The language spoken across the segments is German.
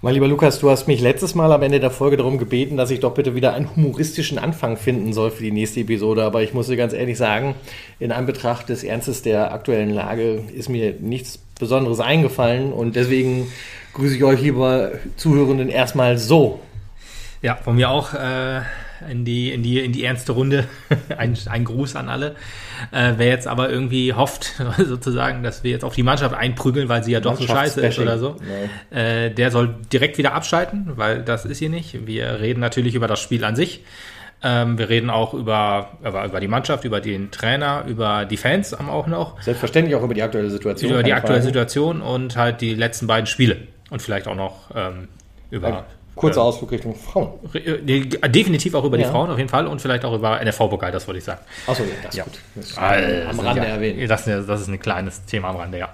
Mein lieber Lukas, du hast mich letztes Mal am Ende der Folge darum gebeten, dass ich doch bitte wieder einen humoristischen Anfang finden soll für die nächste Episode. Aber ich muss dir ganz ehrlich sagen, in Anbetracht des Ernstes der aktuellen Lage ist mir nichts Besonderes eingefallen. Und deswegen grüße ich euch, lieber Zuhörenden, erstmal so. Ja, von mir auch äh, in, die, in, die, in die ernste Runde. ein, ein Gruß an alle. Äh, wer jetzt aber irgendwie hofft, sozusagen, dass wir jetzt auf die Mannschaft einprügeln, weil sie ja doch so scheiße ist oder so, nee. äh, der soll direkt wieder abschalten, weil das ist hier nicht. Wir reden natürlich über das Spiel an sich. Ähm, wir reden auch über, über, über die Mannschaft, über den Trainer, über die Fans auch noch. Selbstverständlich auch über die aktuelle Situation. Über die aktuelle Frage. Situation und halt die letzten beiden Spiele. Und vielleicht auch noch ähm, über. Ja Kurzer äh, Ausflug Richtung Frauen. Definitiv auch über ja. die Frauen auf jeden Fall und vielleicht auch über NFV-Pokal, das wollte ich sagen. Achso, das ja. gut. Das also, am Rande ja, erwähnt. Das, das, ist ein kleines Thema am Rande, ja.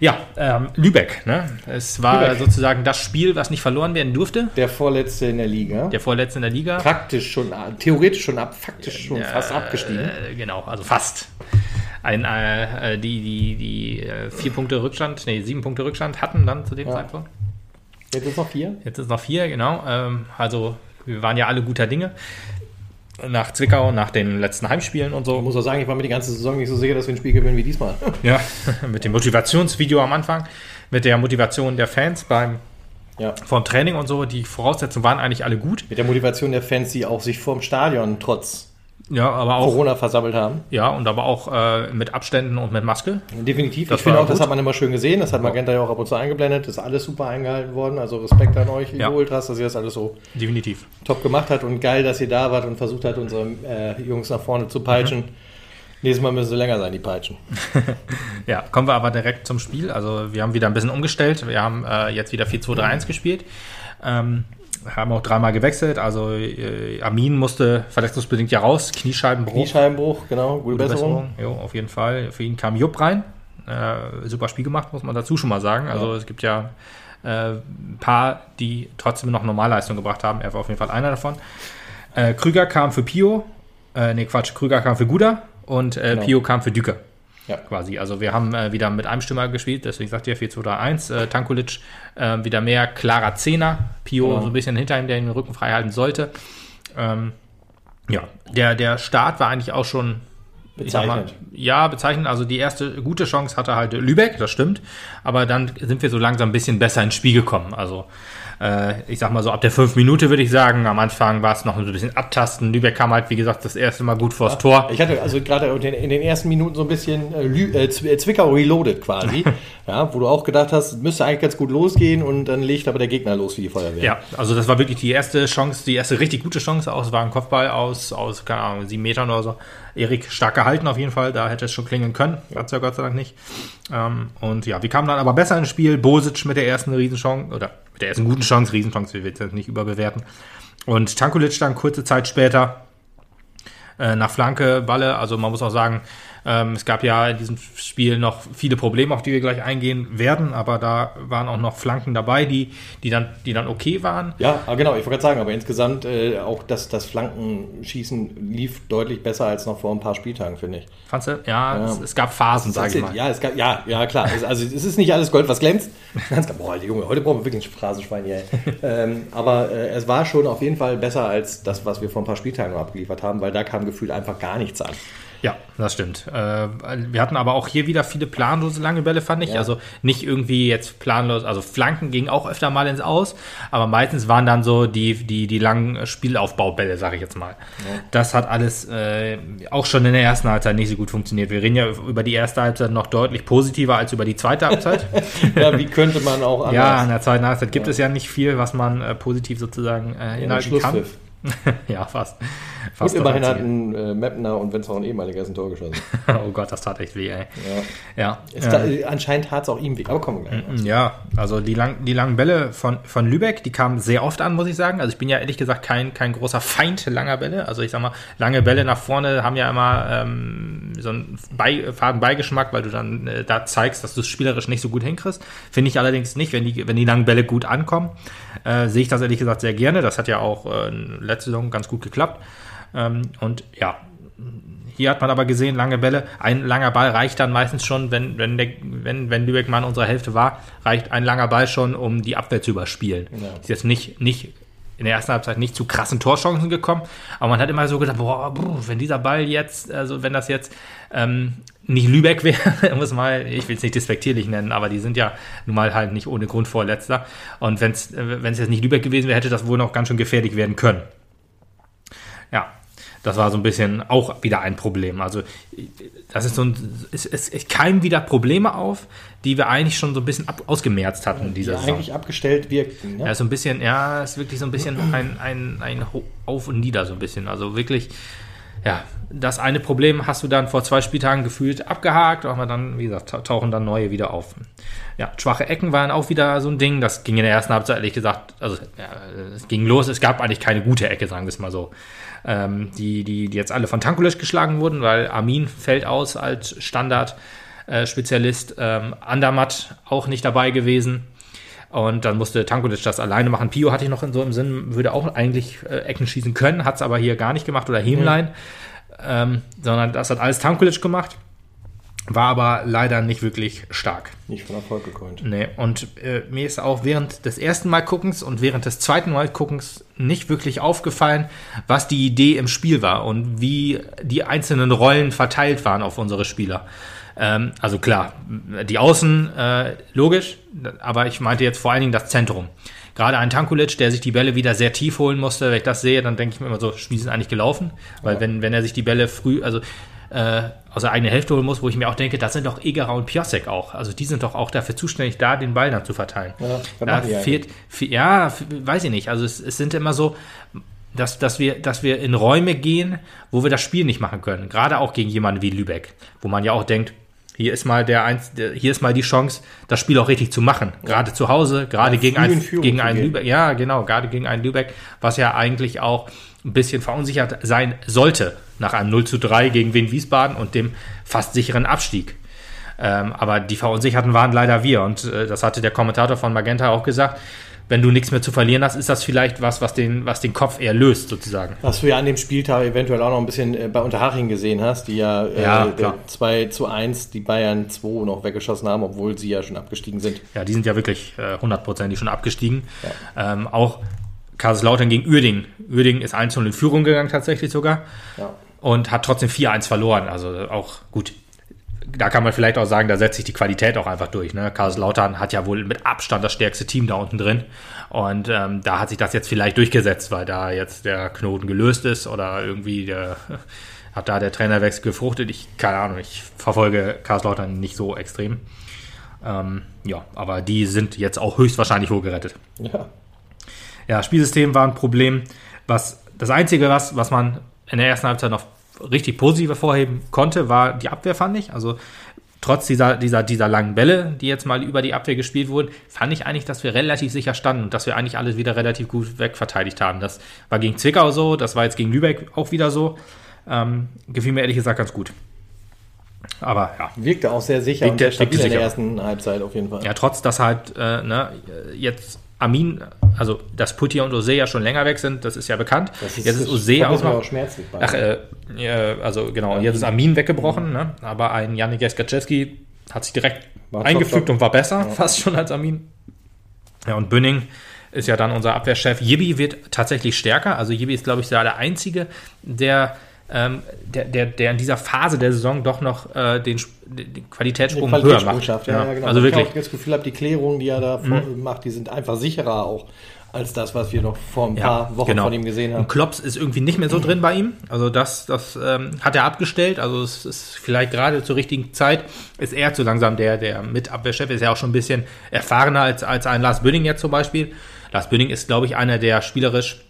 Ja, ähm, Lübeck, ne? Es war Lübeck. sozusagen das Spiel, was nicht verloren werden durfte. Der vorletzte in der Liga. Der vorletzte in der Liga. Praktisch schon, theoretisch schon ab, faktisch schon äh, fast abgestiegen. Äh, genau, also fast. Ein, äh, die die, die äh, vier Punkte Rückstand, nee, sieben Punkte Rückstand hatten dann zu dem Zeitpunkt. Jetzt ist noch vier? Jetzt ist noch vier, genau. Ähm, also wir waren ja alle guter Dinge. Nach Zwickau, nach den letzten Heimspielen und so. Ich muss auch sagen, ich war mir die ganze Saison nicht so sicher, dass wir ein Spiel gewinnen wie diesmal. Ja, mit dem Motivationsvideo am Anfang, mit der Motivation der Fans beim ja. vom Training und so. Die Voraussetzungen waren eigentlich alle gut. Mit der Motivation der Fans, die auch sich vorm Stadion trotz ja, aber auch, Corona versammelt haben. Ja, und aber auch äh, mit Abständen und mit Maske. Definitiv. Das ich finde auch, gut. das hat man immer schön gesehen. Das hat Magenta ja auch ab und zu eingeblendet. Das ist alles super eingehalten worden. Also Respekt an euch, liebe ja. Ultras, dass ihr das alles so Definitiv. top gemacht habt. Und geil, dass ihr da wart und versucht habt, unsere äh, Jungs nach vorne zu peitschen. Mhm. Nächstes Mal müssen sie länger sein, die Peitschen. ja, kommen wir aber direkt zum Spiel. Also wir haben wieder ein bisschen umgestellt. Wir haben äh, jetzt wieder 4-2-3-1 mhm. gespielt. Ähm, haben auch dreimal gewechselt. Also äh, Amin musste verletzungsbedingt ja raus, Kniescheibenbruch. Kniescheibenbruch, genau, gute, gute Besserung. Besserung. Jo, auf jeden Fall. Für ihn kam Jupp rein. Äh, super Spiel gemacht, muss man dazu schon mal sagen. Also ja. es gibt ja äh, ein paar, die trotzdem noch Normalleistung gebracht haben. Er war auf jeden Fall einer davon. Äh, Krüger kam für Pio. Äh, nee, Quatsch, Krüger kam für Guda und äh, genau. Pio kam für Düker. Ja. Quasi. Also wir haben äh, wieder mit einem Stimmer gespielt, deswegen sagt ihr 4-2-3-1. Äh, Tankulic äh, wieder mehr klarer Zehner. Pio genau. so ein bisschen hinter ihm, der den Rücken frei halten sollte. Ähm, ja, der, der Start war eigentlich auch schon Bezeichnet. Mal, ja, bezeichnet. Also die erste gute Chance hatte halt Lübeck, das stimmt. Aber dann sind wir so langsam ein bisschen besser ins Spiel gekommen. Also äh, ich sag mal so ab der fünf Minute würde ich sagen. Am Anfang war es noch ein bisschen abtasten. Lübeck kam halt, wie gesagt, das erste Mal gut vors ja, Tor. Ich hatte also gerade in den ersten Minuten so ein bisschen äh, äh, äh, Zwickau reloaded quasi. ja, wo du auch gedacht hast, müsste eigentlich ganz gut losgehen und dann legt aber der Gegner los wie die Feuerwehr. Ja, also das war wirklich die erste Chance, die erste richtig gute Chance aus. War ein Kopfball aus, aus keine Ahnung, sieben Metern oder so. Erik stark gehalten auf jeden Fall, da hätte es schon klingen können. Hat es ja Gott sei Dank nicht. Ähm, und ja, wir kamen dann aber besser ins Spiel. Bosic mit der ersten Riesenchance, oder mit der ersten guten Chance, Riesenchance, wir will es nicht überbewerten. Und Tankulic dann kurze Zeit später äh, nach Flanke, Balle. Also man muss auch sagen, ähm, es gab ja in diesem Spiel noch viele Probleme, auf die wir gleich eingehen werden, aber da waren auch noch Flanken dabei, die, die, dann, die dann okay waren. Ja, ah, genau, ich wollte gerade sagen, aber insgesamt äh, auch das, das Flankenschießen lief deutlich besser als noch vor ein paar Spieltagen, finde ich. Fandst du? Ja, ja. Es, es, gab Phasen, sage ich mal. Ja, es gab, ja, ja klar. Es, also es ist nicht alles Gold, was glänzt. Boah, Junge, heute brauchen wir wirklich ein Phrasenschwein hier. ähm, aber äh, es war schon auf jeden Fall besser als das, was wir vor ein paar Spieltagen abgeliefert haben, weil da kam gefühlt einfach gar nichts an. Ja, das stimmt. Äh, wir hatten aber auch hier wieder viele planlose lange Bälle, fand ich. Ja. Also nicht irgendwie jetzt planlos, also Flanken gingen auch öfter mal ins Aus, aber meistens waren dann so die, die, die langen Spielaufbaubälle, sage ich jetzt mal. Ja. Das hat alles äh, auch schon in der ersten Halbzeit nicht so gut funktioniert. Wir reden ja über die erste Halbzeit noch deutlich positiver als über die zweite Halbzeit. ja, wie könnte man auch anders? Ja, in der zweiten Halbzeit gibt ja. es ja nicht viel, was man äh, positiv sozusagen äh, inhalten kann. ja, fast. fast und immerhin hatten äh, Mepner und Wenzel ein ehemaliger ein Tor geschossen. oh Gott, das tat echt weh, ey. Ja. ja. Da, äh, anscheinend tat es auch ihm weh, aber kommen wir gleich. Mm, ja, also die, lang, die langen Bälle von, von Lübeck, die kamen sehr oft an, muss ich sagen. Also ich bin ja ehrlich gesagt kein, kein großer Feind langer Bälle. Also ich sag mal, lange Bälle nach vorne haben ja immer ähm, so einen Bei, Fadenbeigeschmack, weil du dann äh, da zeigst, dass du es spielerisch nicht so gut hinkriegst. Finde ich allerdings nicht, wenn die, wenn die langen Bälle gut ankommen. Äh, sehe ich das ehrlich gesagt sehr gerne. Das hat ja auch äh, letzte Saison ganz gut geklappt. Ähm, und ja, hier hat man aber gesehen, lange Bälle. Ein langer Ball reicht dann meistens schon, wenn, wenn, der, wenn, wenn Lübeck mal in unserer Hälfte war, reicht ein langer Ball schon, um die Abwehr zu überspielen. Ja. Ist jetzt nicht, nicht in der ersten Halbzeit nicht zu krassen Torchancen gekommen, aber man hat immer so gedacht, boah, wenn dieser Ball jetzt, also wenn das jetzt ähm, nicht Lübeck wäre, muss mal, ich will es nicht despektierlich nennen, aber die sind ja nun mal halt nicht ohne Grund Vorletzter. Und wenn es äh, jetzt nicht Lübeck gewesen wäre, hätte das wohl noch ganz schön gefährlich werden können. Ja, das war so ein bisschen auch wieder ein Problem. Also das ist so ein, es, es, es keimen wieder Probleme auf, die wir eigentlich schon so ein bisschen ab, ausgemerzt hatten in dieser die Saison. eigentlich abgestellt wirkten. Ne? Ja, so ein bisschen, ja, es ist wirklich so ein bisschen ein, ein, ein Auf und Nieder so ein bisschen. Also wirklich, ja, das eine Problem hast du dann vor zwei Spieltagen gefühlt abgehakt, aber dann, wie gesagt, tauchen dann neue wieder auf. Ja, schwache Ecken waren auch wieder so ein Ding. Das ging in der ersten Halbzeit, ehrlich gesagt, also ja, es ging los. Es gab eigentlich keine gute Ecke, sagen wir es mal so ähm, die, die, die jetzt alle von Tankulic geschlagen wurden, weil Armin fällt aus als Standard-Spezialist, äh, ähm, Andermatt auch nicht dabei gewesen. Und dann musste Tankulic das alleine machen. Pio hatte ich noch in so im Sinn, würde auch eigentlich äh, Ecken schießen können, hat es aber hier gar nicht gemacht oder Hemlein. Mhm. Ähm, sondern das hat alles Tankulic gemacht. War aber leider nicht wirklich stark. Nicht von Erfolg gekrönt. Nee, und äh, mir ist auch während des ersten Mal Guckens und während des zweiten Mal Guckens nicht wirklich aufgefallen, was die Idee im Spiel war und wie die einzelnen Rollen verteilt waren auf unsere Spieler. Ähm, also klar, die Außen äh, logisch, aber ich meinte jetzt vor allen Dingen das Zentrum. Gerade ein Tankulic, der sich die Bälle wieder sehr tief holen musste, wenn ich das sehe, dann denke ich mir immer so, Spiel sind eigentlich gelaufen, weil ja. wenn, wenn er sich die Bälle früh, also äh, aus der eigenen Hälfte holen muss, wo ich mir auch denke, das sind doch Egerer und Piasek auch. Also die sind doch auch dafür zuständig, da den Ball dann zu verteilen. Ja, da fehlt, ja, weiß ich nicht. Also es, es sind immer so, dass, dass, wir, dass wir in Räume gehen, wo wir das Spiel nicht machen können. Gerade auch gegen jemanden wie Lübeck, wo man ja auch denkt, hier ist mal der eins, hier ist mal die Chance, das Spiel auch richtig zu machen. Gerade zu Hause, gerade ja, gegen ein, gegen einen Lübeck. Ja, genau, gerade gegen einen Lübeck, was ja eigentlich auch ein bisschen verunsichert sein sollte nach einem 0 zu 3 gegen Wien Wiesbaden und dem fast sicheren Abstieg. Ähm, aber die Verunsicherten waren leider wir und äh, das hatte der Kommentator von Magenta auch gesagt wenn du nichts mehr zu verlieren hast, ist das vielleicht was, was den, was den Kopf eher löst, sozusagen. Was du ja an dem Spieltag eventuell auch noch ein bisschen äh, bei Unterhaching gesehen hast, die ja, äh, ja äh, 2 zu 1 die Bayern 2 noch weggeschossen haben, obwohl sie ja schon abgestiegen sind. Ja, die sind ja wirklich äh, hundertprozentig schon abgestiegen. Ja. Ähm, auch Kaiserslautern gegen Uerdingen. Uerdingen ist 1 in Führung gegangen tatsächlich sogar. Ja. Und hat trotzdem 4-1 verloren. Also auch gut, da kann man vielleicht auch sagen, da setzt sich die Qualität auch einfach durch. Ne? Karlslautern hat ja wohl mit Abstand das stärkste Team da unten drin. Und ähm, da hat sich das jetzt vielleicht durchgesetzt, weil da jetzt der Knoten gelöst ist oder irgendwie der, hat da der Trainerwechsel gefruchtet. Ich, keine Ahnung, ich verfolge Karlslautern nicht so extrem. Ähm, ja, aber die sind jetzt auch höchstwahrscheinlich wohl gerettet. Ja. Ja, Spielsystem war ein Problem. Was, das Einzige, was, was man in der ersten Halbzeit noch richtig positiv hervorheben konnte, war die Abwehr, fand ich. Also trotz dieser, dieser, dieser langen Bälle, die jetzt mal über die Abwehr gespielt wurden, fand ich eigentlich, dass wir relativ sicher standen und dass wir eigentlich alles wieder relativ gut wegverteidigt haben. Das war gegen Zwickau so, das war jetzt gegen Lübeck auch wieder so. Ähm, gefiel mir ehrlich gesagt ganz gut. Aber ja. Wirkte auch sehr sicher wirkte, und stabil in der ersten Halbzeit auf jeden Fall. Ja, trotz dass halt äh, ne, jetzt Amin, also dass Putti und Ose ja schon länger weg sind, das ist ja bekannt. Ist, jetzt ist Ose auch noch. Auch schmerzlich bei. Ach, äh, also genau, jetzt ist Amin weggebrochen, mhm. ne? aber ein Janik Jaskaczewski hat sich direkt war eingefügt und war besser, ja. fast schon als Amin. Ja, und Bünning ist ja dann unser Abwehrchef. Jibi wird tatsächlich stärker. Also Jibi ist, glaube ich, der Einzige, der ähm, der, der, der in dieser Phase der Saison doch noch äh, den, den Qualitätssprung, den höher macht. Schafft. Ja, ja. ja, genau. Also wirklich. Ich das Gefühl habe, die Klärungen, die er da mhm. macht, die sind einfach sicherer auch als das, was wir noch vor ein paar Wochen genau. von ihm gesehen haben. Und Klops ist irgendwie nicht mehr so drin bei ihm. Also das, das ähm, hat er abgestellt. Also es ist vielleicht gerade zur richtigen Zeit ist er zu langsam der, der Mitabwehrchef ist ja auch schon ein bisschen erfahrener als, als ein Lars Böning jetzt zum Beispiel. Lars Böning ist, glaube ich, einer, der spielerisch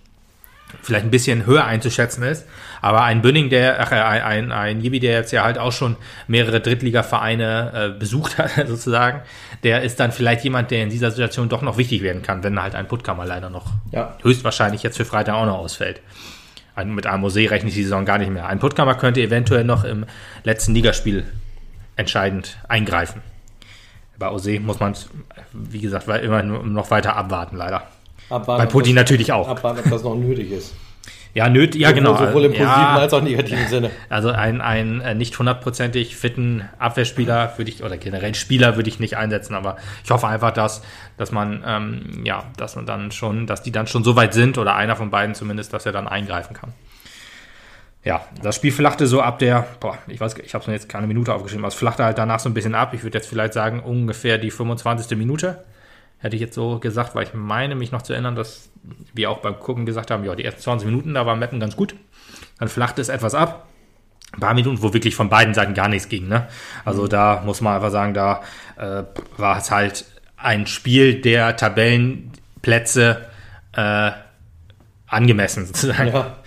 vielleicht ein bisschen höher einzuschätzen ist. Aber ein Bünning, der, ach, ein, ein, ein Jibi, der jetzt ja halt auch schon mehrere Drittliga-Vereine äh, besucht hat, sozusagen, der ist dann vielleicht jemand, der in dieser Situation doch noch wichtig werden kann, wenn halt ein Puttkammer leider noch ja. höchstwahrscheinlich jetzt für Freitag auch noch ausfällt. Ein, mit einem Musee rechne ich die Saison gar nicht mehr. Ein Puttkammer könnte eventuell noch im letzten Ligaspiel entscheidend eingreifen. Bei Ose muss man, wie gesagt, immer noch weiter abwarten, leider. Abwarten, Bei Putin natürlich auch. Abwarten, ob das noch nötig ist. Ja, nöt, ja genau. Sowohl im positiven ja, als auch negativen Sinne. Also ein, ein äh, nicht hundertprozentig fitten Abwehrspieler würde ich, oder generell Spieler würde ich nicht einsetzen, aber ich hoffe einfach, dass, dass man, ähm, ja, dass man dann schon, dass die dann schon so weit sind, oder einer von beiden zumindest, dass er dann eingreifen kann. Ja, das Spiel flachte so ab der, boah, ich weiß, ich habe es mir jetzt keine Minute aufgeschrieben, aber es flachte halt danach so ein bisschen ab. Ich würde jetzt vielleicht sagen, ungefähr die 25. Minute hätte ich jetzt so gesagt, weil ich meine mich noch zu erinnern, dass wir auch beim Gucken gesagt haben, ja, die ersten 20 Minuten, da war Meppen ganz gut. Dann flachte es etwas ab. Ein paar Minuten, wo wirklich von beiden Seiten gar nichts ging. Ne? Also mhm. da muss man einfach sagen, da äh, war es halt ein Spiel der Tabellenplätze äh, angemessen sozusagen. Ja.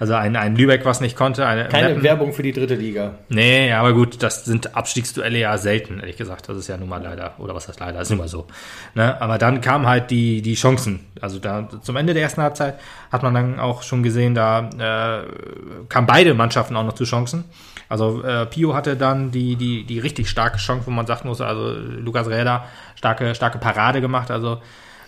Also ein, ein Lübeck, was nicht konnte. Eine Keine Meppen. Werbung für die dritte Liga. Nee, aber gut, das sind Abstiegsduelle ja selten, ehrlich gesagt. Das ist ja nun mal leider, oder was heißt leider, das ist nun mal so. Ne? Aber dann kamen halt die, die Chancen. Also da zum Ende der ersten Halbzeit hat man dann auch schon gesehen, da äh, kamen beide Mannschaften auch noch zu Chancen. Also äh, Pio hatte dann die, die, die richtig starke Chance, wo man sagen muss, also Lukas Räder, starke, starke Parade gemacht. Also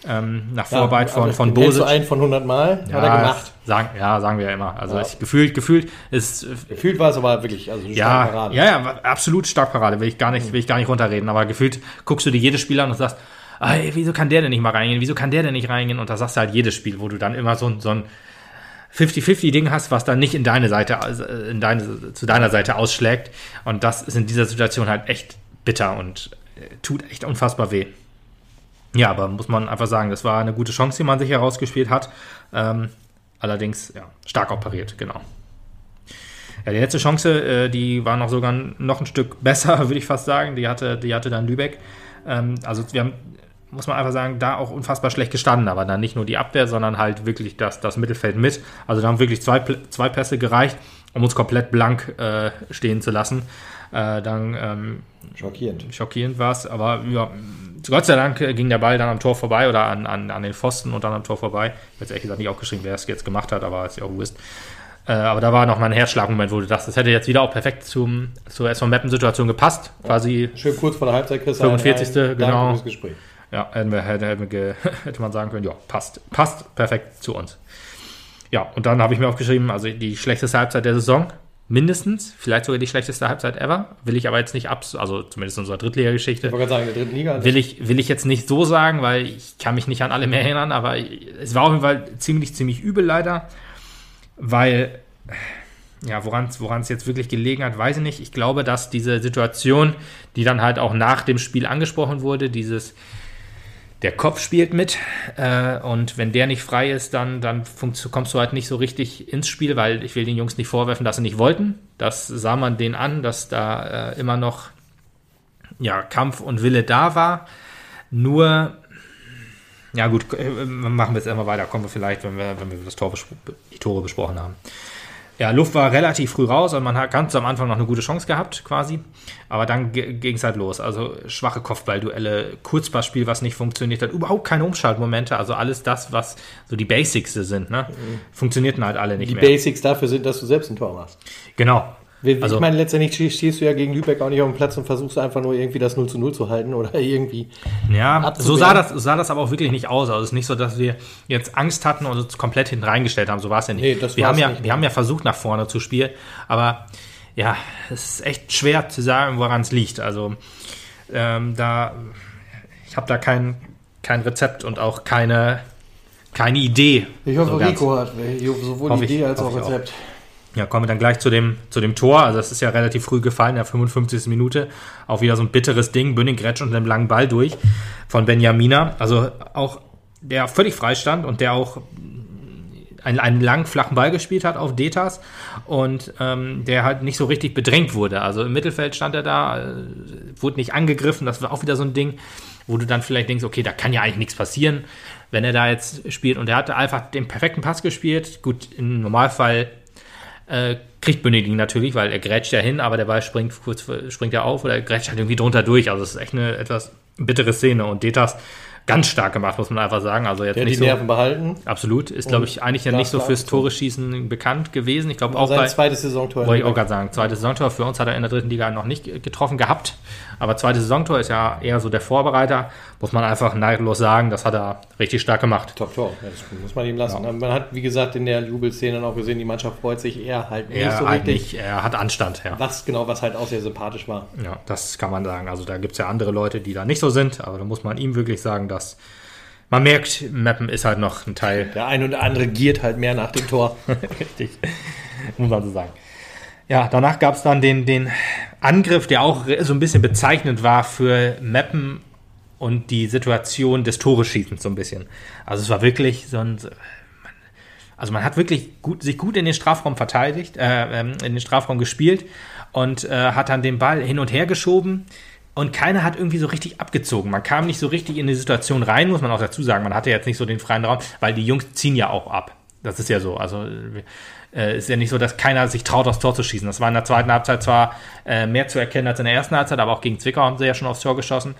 ähm, nach Vorarbeit ja, von, also von Bose. einen von 100 Mal ja, hat er gemacht. Sagen, ja, sagen wir ja immer. Also ja. Ich, gefühlt, gefühlt ist. Gefühlt war es aber wirklich, also eine ja, Parade. Ja, ja, absolut stark Parade. Will ich gar nicht, will ich gar nicht runterreden. Aber gefühlt guckst du dir jedes Spiel an und sagst, ey, wieso kann der denn nicht mal reingehen? Wieso kann der denn nicht reingehen? Und da sagst du halt jedes Spiel, wo du dann immer so, so ein 50-50-Ding hast, was dann nicht in deine Seite, also in deine, zu deiner Seite ausschlägt. Und das ist in dieser Situation halt echt bitter und äh, tut echt unfassbar weh. Ja, aber muss man einfach sagen, das war eine gute Chance, die man sich herausgespielt hat. Ähm, allerdings, ja, stark operiert, genau. Ja, die letzte Chance, äh, die war noch sogar noch ein Stück besser, würde ich fast sagen. Die hatte, die hatte dann Lübeck. Ähm, also wir haben, muss man einfach sagen, da auch unfassbar schlecht gestanden, aber dann nicht nur die Abwehr, sondern halt wirklich das, das Mittelfeld mit. Also da haben wirklich zwei, zwei Pässe gereicht, um uns komplett blank äh, stehen zu lassen. Äh, dann ähm, schockierend. Schockierend war es, aber ja, Gott sei Dank ging der Ball dann am Tor vorbei oder an, an, an den Pfosten und dann am Tor vorbei. Ich habe jetzt ehrlich gesagt nicht aufgeschrieben, wer es jetzt gemacht hat, aber ist ja auch wurscht. Äh, aber da war noch mal ein Herzschlagmoment, wo du dachtest, das hätte jetzt wieder auch perfekt zum, zur SV Meppen-Situation gepasst. Quasi Schön kurz vor der Halbzeit, Chris. 45. Ein, ein genau. Gespräch. Ja, hätte, hätte, hätte, hätte man sagen können, ja, passt. Passt perfekt zu uns. Ja, und dann habe ich mir aufgeschrieben, also die schlechteste Halbzeit der Saison mindestens, vielleicht sogar die schlechteste Halbzeit ever. Will ich aber jetzt nicht ab, also zumindest in unserer Drittliga-Geschichte. Ich wollte sagen, in der dritten Liga. Will ich, will ich jetzt nicht so sagen, weil ich kann mich nicht an alle mehr erinnern, aber es war auf jeden Fall ziemlich, ziemlich übel leider, weil, ja, woran es jetzt wirklich gelegen hat, weiß ich nicht. Ich glaube, dass diese Situation, die dann halt auch nach dem Spiel angesprochen wurde, dieses, der Kopf spielt mit äh, und wenn der nicht frei ist, dann, dann kommst du halt nicht so richtig ins Spiel, weil ich will den Jungs nicht vorwerfen, dass sie nicht wollten. Das sah man denen an, dass da äh, immer noch ja, Kampf und Wille da war. Nur, ja gut, äh, machen wir jetzt immer weiter, kommen wir vielleicht, wenn wir, wenn wir das Tor die Tore besprochen haben. Ja, Luft war relativ früh raus und man hat ganz am Anfang noch eine gute Chance gehabt, quasi. Aber dann ging es halt los. Also schwache Kopfballduelle, Kurzpassspiel, was nicht funktioniert hat, überhaupt keine Umschaltmomente. Also alles das, was so die Basics sind, ne? Mhm. funktionierten halt alle nicht die mehr. Die Basics dafür sind, dass du selbst ein Tor machst. Genau. Ich also, meine, letztendlich stehst du ja gegen Lübeck auch nicht auf dem Platz und versuchst einfach nur irgendwie das 0 zu 0 zu halten oder irgendwie. Ja, so sah das, sah das aber auch wirklich nicht aus. Also es ist nicht so, dass wir jetzt Angst hatten und uns komplett hinten reingestellt haben. So war es ja nicht. Nee, das wir haben ja, nicht wir haben ja versucht, nach vorne zu spielen, aber ja, es ist echt schwer zu sagen, woran es liegt. Also ähm, da, ich habe da kein, kein Rezept und auch keine, keine Idee. Ich hoffe, so Rico hat sowohl Idee als auch Rezept. Auch. Ja, kommen wir dann gleich zu dem, zu dem Tor. Also das ist ja relativ früh gefallen, in der 55. Minute. Auch wieder so ein bitteres Ding. Bünning grätscht unter einem langen Ball durch von Benjamina. Also auch der völlig frei stand und der auch einen, einen langen, flachen Ball gespielt hat auf Detas und ähm, der halt nicht so richtig bedrängt wurde. Also im Mittelfeld stand er da, äh, wurde nicht angegriffen. Das war auch wieder so ein Ding, wo du dann vielleicht denkst, okay, da kann ja eigentlich nichts passieren, wenn er da jetzt spielt. Und er hatte einfach den perfekten Pass gespielt. Gut, im Normalfall äh, kriegt Benedikt natürlich, weil er grätscht ja hin, aber der Ball springt kurz springt ja auf oder er grätscht halt irgendwie drunter durch. Also es ist echt eine etwas bittere Szene und Detas ganz stark gemacht, muss man einfach sagen. Also jetzt Der nicht die so, Nerven behalten. Absolut. Ist, glaube ich, eigentlich ja nicht so fürs. Tore schießen bekannt gewesen. Ich glaube auch Sein bei, zweites Saisontor. wollte ich auch gerade sagen, zweites Saisontor. Für uns hat er in der dritten Liga noch nicht getroffen gehabt. Aber zweites Saisontor ist ja eher so der Vorbereiter. Muss man einfach neidlos sagen, das hat er richtig stark gemacht. Top Tor, ja, das muss man ihm lassen. Man hat, wie gesagt, in der Jubelszene dann auch gesehen, die Mannschaft freut sich eher halt nicht Er, so halt richtig. nicht, er hat Anstand, ja. Was genau, was halt auch sehr sympathisch war. Ja, das kann man sagen. Also da gibt es ja andere Leute, die da nicht so sind, aber da muss man ihm wirklich sagen, dass man merkt, Mappen ist halt noch ein Teil. Der eine oder andere giert halt mehr nach dem Tor. Richtig. Muss man so sagen. Ja, danach gab es dann den, den Angriff, der auch so ein bisschen bezeichnend war für Mappen und die Situation des Toreschießens so ein bisschen. Also es war wirklich so ein. Also man hat wirklich gut, sich gut in den Strafraum verteidigt, äh, ähm, in den Strafraum gespielt und äh, hat dann den Ball hin und her geschoben und keiner hat irgendwie so richtig abgezogen. Man kam nicht so richtig in die Situation rein, muss man auch dazu sagen. Man hatte jetzt nicht so den freien Raum, weil die Jungs ziehen ja auch ab. Das ist ja so. Also äh, ist ja nicht so, dass keiner sich traut, aufs Tor zu schießen. Das war in der zweiten Halbzeit zwar äh, mehr zu erkennen als in der ersten Halbzeit, aber auch gegen Zwickau haben sie ja schon aufs Tor geschossen.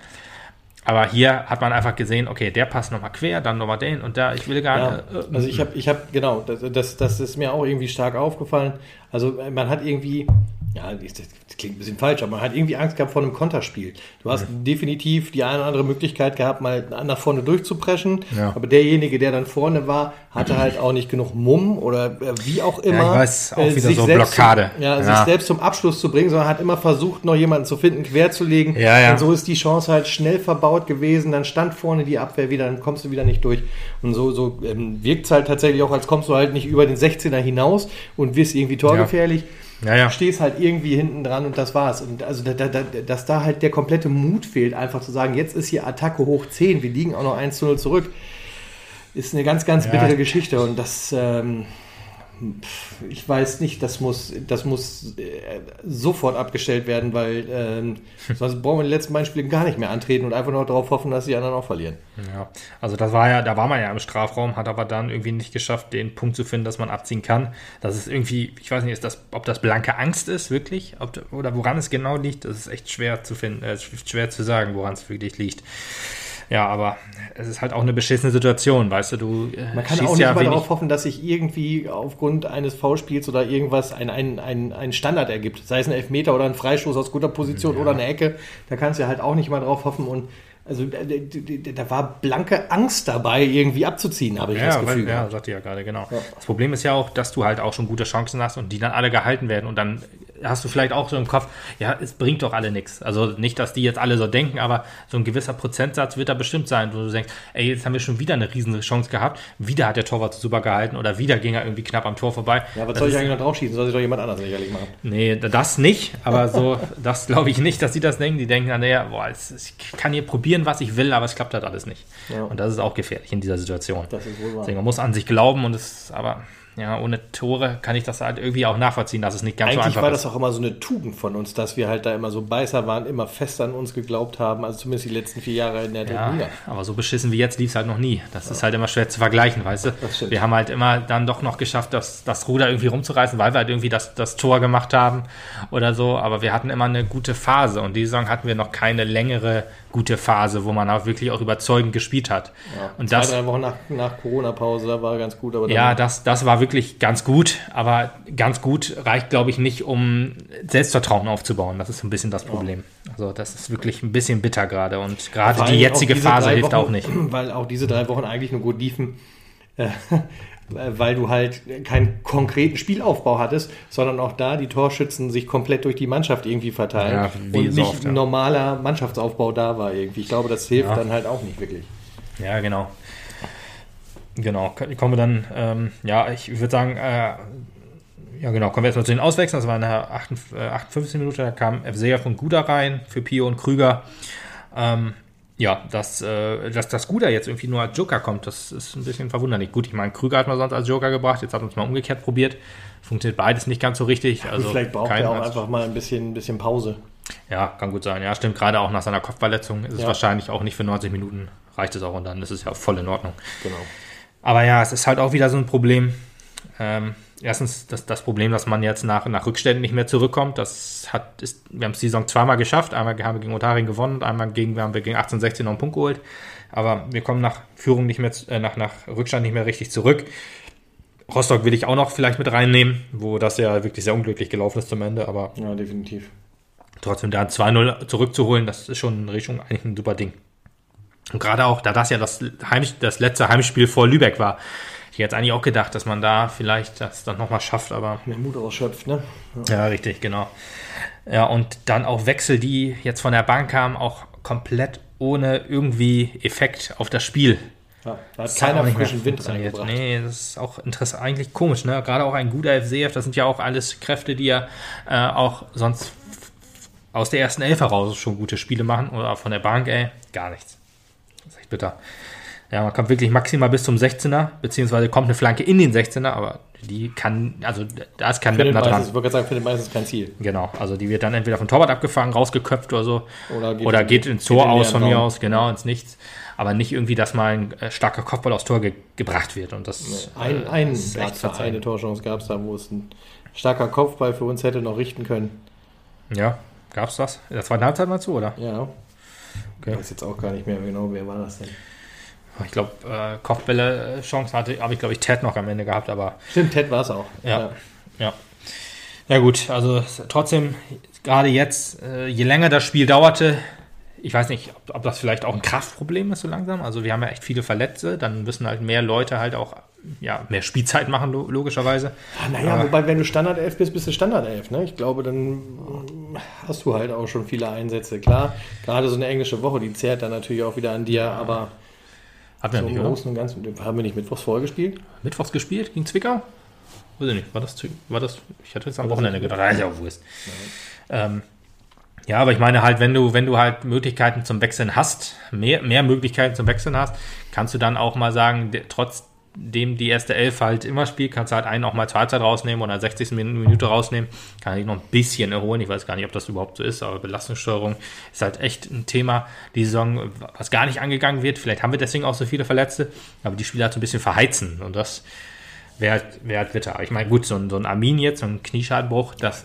Aber hier hat man einfach gesehen, okay, der passt nochmal quer, dann nochmal den und da, ich will gar Ja, nicht. äh, also ich habe, ich habe, genau, das, das, das ist mir auch irgendwie stark aufgefallen. Also äh, man hat irgendwie, ja, das klingt ein bisschen falsch, aber man hat irgendwie Angst gehabt vor einem Konterspiel. Du hast definitiv die eine oder andere Möglichkeit gehabt, mal nach vorne durchzupreschen, Ja. aber derjenige, der dann vorne war, hatte halt auch nicht genug Mumm oder äh, wie auch immer. ich weiß, auch wieder sich so selbst Blockade. Ja, Ja. sich selbst zum Abschluss zu bringen, sondern hat immer versucht, noch jemanden zu finden, quer zu legen. Ja, ja. Und so ist die Chance halt schnell verbaut gewesen. Dann stand vorne die Abwehr wieder, dann kommst du wieder nicht durch. Und so, so ähm, wirkt es halt tatsächlich auch, als kommst du halt nicht über den 16er hinaus und wirst irgendwie torgefährlich. Ja, ja. Stehst halt irgendwie hinten dran und das war's. Und also, da, da, da, dass da halt der komplette Mut fehlt, einfach zu sagen, jetzt ist hier Attacke hoch 10, wir liegen auch noch 1 zu 0 zurück, ist eine ganz, ganz Ja. bittere Geschichte. Und das, ähm, ich weiß nicht, das muss, das muss äh, sofort abgestellt werden, weil ähm, sonst brauchen wir in den letzten beiden Spielen gar nicht mehr antreten und einfach nur darauf hoffen, dass die anderen auch verlieren. Ja, also das war ja, da war man ja im Strafraum, hat aber dann irgendwie nicht geschafft, den Punkt zu finden, dass man abziehen kann. Das ist irgendwie, ich weiß nicht, ist das, ob das blanke Angst ist, wirklich, ob, oder woran es genau liegt, das ist echt schwer zu finden, äh, schwer zu sagen, woran es wirklich liegt. Ja, aber es ist halt auch eine beschissene Situation, weißt du, du äh, Man kann auch nicht ja mal darauf hoffen, dass sich irgendwie aufgrund eines Foulspiels oder irgendwas ein, ein, ein, ein Standard ergibt. Sei es ein Elfmeter oder ein Freistoß aus guter Position oder eine Ecke. Da kannst du ja halt auch nicht mal drauf hoffen. Und also da, da, war blanke Angst dabei, irgendwie abzuziehen, habe ich das Ja, Gefühl. weil, ja, sagte ja gerade, genau. Das Problem ist ja auch, dass du halt auch schon gute Chancen hast und die dann alle gehalten werden und dann hast du vielleicht auch so im Kopf, ja, es bringt doch alle nichts. Also nicht, dass die jetzt alle so denken, aber so ein gewisser Prozentsatz wird da bestimmt sein, wo du denkst, ey, jetzt haben wir schon wieder eine riesen Chance gehabt, wieder hat der Torwart super gehalten oder wieder ging er irgendwie knapp am Tor vorbei. Ja, was Das soll ich eigentlich noch draufschießen? Soll sich doch jemand anders sicherlich machen. Nee, das nicht, aber so, das glaube ich nicht, dass die das denken. Die denken dann, naja, boah, ich kann hier probieren, was ich will, aber es klappt halt alles nicht. Ja. Und das ist auch gefährlich in dieser Situation. Das ist wohl wahr. Deswegen, man muss an sich glauben und es, aber ja, ohne Tore kann ich das halt irgendwie auch nachvollziehen, dass es nicht ganz so Eigentlich einfach war ist. das auch immer so eine Tugend von uns, dass wir halt da immer so Beißer waren, immer fest an uns geglaubt haben, also zumindest die letzten vier Jahre in der Ja, Liga. aber so beschissen wie jetzt lief es halt noch nie. Das ist halt immer schwer zu vergleichen, weißt du? Wir haben halt immer dann doch noch geschafft, das, das Ruder irgendwie rumzureißen, weil wir halt irgendwie das, das Tor gemacht haben oder so. Aber wir hatten immer eine gute Phase und die Saison hatten wir noch keine längere gute Phase, wo man auch wirklich auch überzeugend gespielt hat. Und Zwei, das, drei Wochen nach, nach Corona-Pause, da war ganz gut, aber Ja, das, das war wirklich ganz gut, aber ganz gut reicht, glaube ich, nicht, um Selbstvertrauen aufzubauen. Das ist so ein bisschen das Problem. Also das ist wirklich ein bisschen bitter gerade und gerade die jetzige Phase drei hilft Wochen, auch nicht. Weil auch diese drei Wochen eigentlich nur gut liefen, äh, weil du halt keinen konkreten Spielaufbau hattest, sondern auch da die Torschützen sich komplett durch die Mannschaft irgendwie verteilen Ja, und so nicht oft, ja. normaler Mannschaftsaufbau da war irgendwie. Ich glaube, das hilft Ja. dann halt auch nicht wirklich. Ja, genau. Genau, kommen wir dann, ähm, ja, ich würde sagen, äh, ja genau, kommen wir erstmal zu den Auswechseln. Das war in der 58, äh, 58 Minute, da kam Evseja von Guda rein für Pio und Krüger. Ähm, ja, dass, äh, dass das Guda jetzt irgendwie nur als Joker kommt, das ist ein bisschen verwunderlich. Gut, ich meine, Krüger hat man sonst als Joker gebracht, jetzt hat man es mal umgekehrt probiert. Funktioniert beides nicht ganz so richtig. Also Vielleicht braucht er auch einfach mal ein bisschen, ein bisschen Pause. ja, kann gut sein. Ja, stimmt. Gerade auch nach seiner Kopfverletzung ist es Ja. wahrscheinlich auch nicht für 90 Minuten reicht es auch und dann ist es ja voll in Ordnung. Genau. Aber ja, es ist halt auch wieder so ein Problem. Ähm, erstens das, das Problem, dass man jetzt nach, nach Rückständen nicht mehr zurückkommt. Das hat, ist, wir haben es die Saison zweimal geschafft. Einmal haben wir gegen Otaring gewonnen und einmal gegen, haben wir gegen 1816 noch einen Punkt geholt. Aber wir kommen nach Führung nicht mehr, äh, nach, nach Rückstand nicht mehr richtig zurück. Rostock will ich auch noch vielleicht mit reinnehmen, wo das ja wirklich sehr unglücklich gelaufen ist zum Ende, aber. Ja, definitiv. Trotzdem da 2-0 zurückzuholen, das ist schon in Richtung eigentlich ein super Ding. Und gerade auch, da das ja das, Heim, das letzte Heimspiel vor Lübeck war, ich hätte jetzt eigentlich auch gedacht, dass man da vielleicht das dann nochmal schafft, aber. Mit Mut ausschöpft, ne? Ja. ja, richtig, genau. Ja, und dann auch Wechsel, die jetzt von der Bank kamen, auch komplett ohne irgendwie Effekt auf das Spiel. Ja, da hat keiner frischen Wind reingebracht. Nee, das ist auch interessant, eigentlich komisch, ne? Gerade auch ein guter FCF, das sind ja auch alles Kräfte, die ja äh, auch sonst aus der ersten Elf heraus schon gute Spiele machen oder von der Bank, ey, gar nichts. Das ist echt bitter. Ja, man kommt wirklich maximal bis zum 16er, beziehungsweise kommt eine Flanke in den 16er, aber die kann, also da ist kein Wettner dran. Ich wollte sagen, für den meistens kein Ziel. Genau, also die wird dann entweder von Torwart abgefangen, rausgeköpft oder so. Oder geht, oder geht ins Tor aus von mir aus, genau, ins Nichts. Aber nicht irgendwie, dass mal ein äh, starker Kopfball aufs Tor ge gebracht wird. Und das, nee, ein, ein äh, Platz, eine Torchance gab es da, wo es ein starker Kopfball für uns hätte noch richten können. Ja, gab es das? Das war eine Halbzeit mal zu, oder? Ja. Okay. Ich weiß jetzt auch gar nicht mehr genau, wer war das denn? Ich glaube, äh, Kopfbälle-Chance hatte, habe ich, glaube ich, Ted noch am Ende gehabt, aber. Stimmt, Ted war es auch. Ja, ja. Ja, ja gut, also trotzdem, gerade jetzt, äh, je länger das Spiel dauerte, ich weiß nicht, ob, ob, das vielleicht auch ein Kraftproblem ist so langsam. Also wir haben ja echt viele Verletzte, dann müssen halt mehr Leute halt auch ja, mehr Spielzeit machen, logischerweise. Ja, naja, wobei, wenn du Standard 11 bist, bist du Standard 11. Ne? Ich glaube, dann hast du halt auch schon viele Einsätze. Klar, gerade so eine englische Woche, die zehrt dann natürlich auch wieder an dir, aber hat so nicht, oder? Und Ganzen, haben wir nicht Mittwochs vorher gespielt? Mittwochs gespielt gegen Zwickau? Weiß ich nicht. War das, war das ich hatte es am Wochenende gedacht. Ja, ist ja Wurst. Ähm, ja, aber ich meine halt, wenn du, wenn du halt Möglichkeiten zum Wechseln hast, mehr, mehr Möglichkeiten zum Wechseln hast, kannst du dann auch mal sagen, trotz dem die erste Elf halt immer spielt, kannst du halt einen auch mal zur Halbzeit rausnehmen oder 60. Minute rausnehmen, kann ich noch ein bisschen erholen. Ich weiß gar nicht, ob das überhaupt so ist, aber Belastungssteuerung ist halt echt ein Thema, die Saison, was gar nicht angegangen wird. Vielleicht haben wir deswegen auch so viele Verletzte, aber die Spieler halt so ein bisschen verheizen und das wäre halt, wär halt bitter. Ich meine, gut, so ein, so ein Armin jetzt, so ein Knieschadbruch, das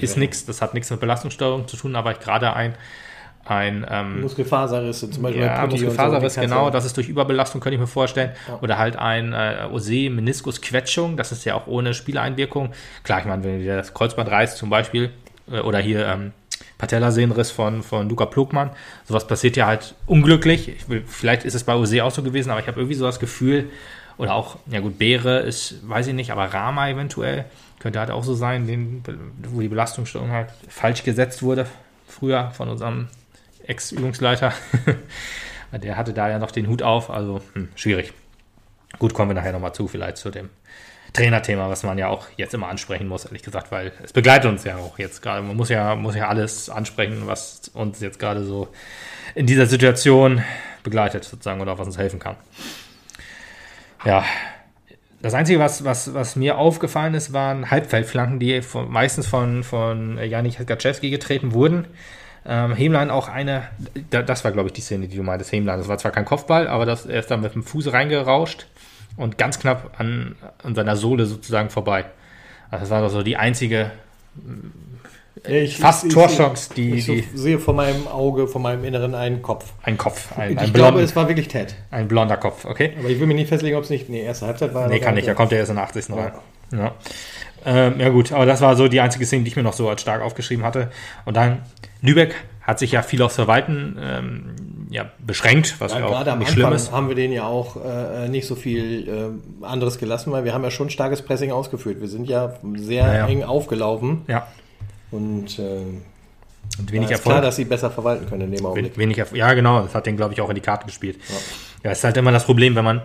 ist nichts, das hat nichts mit Belastungssteuerung zu tun, aber ich gerade ein ein ähm, Muskelfaserrisse zum Beispiel. Ja, Muskelfaserriss, so, genau, das ist durch Überbelastung, könnte ich mir vorstellen. Ja. Oder halt ein äh, OSE-Meniskusquetschung, das ist ja auch ohne Spieleinwirkung. Klar, ich meine, wenn du das Kreuzband reißt zum Beispiel, äh, oder hier ähm, Patellasehnenriss von, von Luca Plugmann, sowas passiert ja halt unglücklich. Will, vielleicht ist es bei OSE auch so gewesen, aber ich habe irgendwie so das Gefühl, oder auch, ja gut, Beere ist, weiß ich nicht, aber Rama eventuell, könnte halt auch so sein, den, wo die Belastungssteuerung halt falsch gesetzt wurde, früher von unserem Ex-Übungsleiter. der hatte da ja noch den Hut auf, also hm, schwierig. Gut, kommen wir nachher nochmal zu, vielleicht zu dem Trainerthema, was man ja auch jetzt immer ansprechen muss, ehrlich gesagt, weil es begleitet uns ja auch jetzt gerade. Man muss ja, muss ja alles ansprechen, was uns jetzt gerade so in dieser Situation begleitet, sozusagen, oder was uns helfen kann. Ja, das Einzige, was, was, was mir aufgefallen ist, waren Halbfeldflanken, die von, meistens von, von Janik Gaczewski getreten wurden. Ähm, Hemlein auch eine, das war glaube ich die Szene, die du meintest, Hemlein. Das war zwar kein Kopfball, aber das, er ist dann mit dem Fuß reingerauscht und ganz knapp an, an seiner Sohle sozusagen vorbei. Also das war doch so die einzige ja, ich, fast ich, Torchance, die, ich die sehe vor meinem Auge, vor meinem Inneren einen Kopf. Ein Kopf. Ein, ich ein glaube, es war wirklich Ted. Ein blonder Kopf, okay. Aber ich will mir nicht festlegen, ob es nicht. Nee, erste Halbzeit war. Nee, kann nicht. Da kommt er erst in der 80. rein. Ja. Ja. Ähm, ja, gut. Aber das war so die einzige Szene, die ich mir noch so als stark aufgeschrieben hatte. Und dann Lübeck hat sich ja viel aufs Verwalten ähm, ja, beschränkt, was ja, ja auch gerade am nicht Anfang schlimm ist. haben wir denen ja auch äh, nicht so viel äh, anderes gelassen, weil wir haben ja schon starkes Pressing ausgeführt. Wir sind ja sehr ja, eng aufgelaufen. Ja. Und, äh, und wenig ist klar, dass sie besser verwalten können in dem Augenblick. Wenig ja, genau. Das hat den, glaube ich, auch in die Karten gespielt. Ja. ist halt immer das Problem, wenn man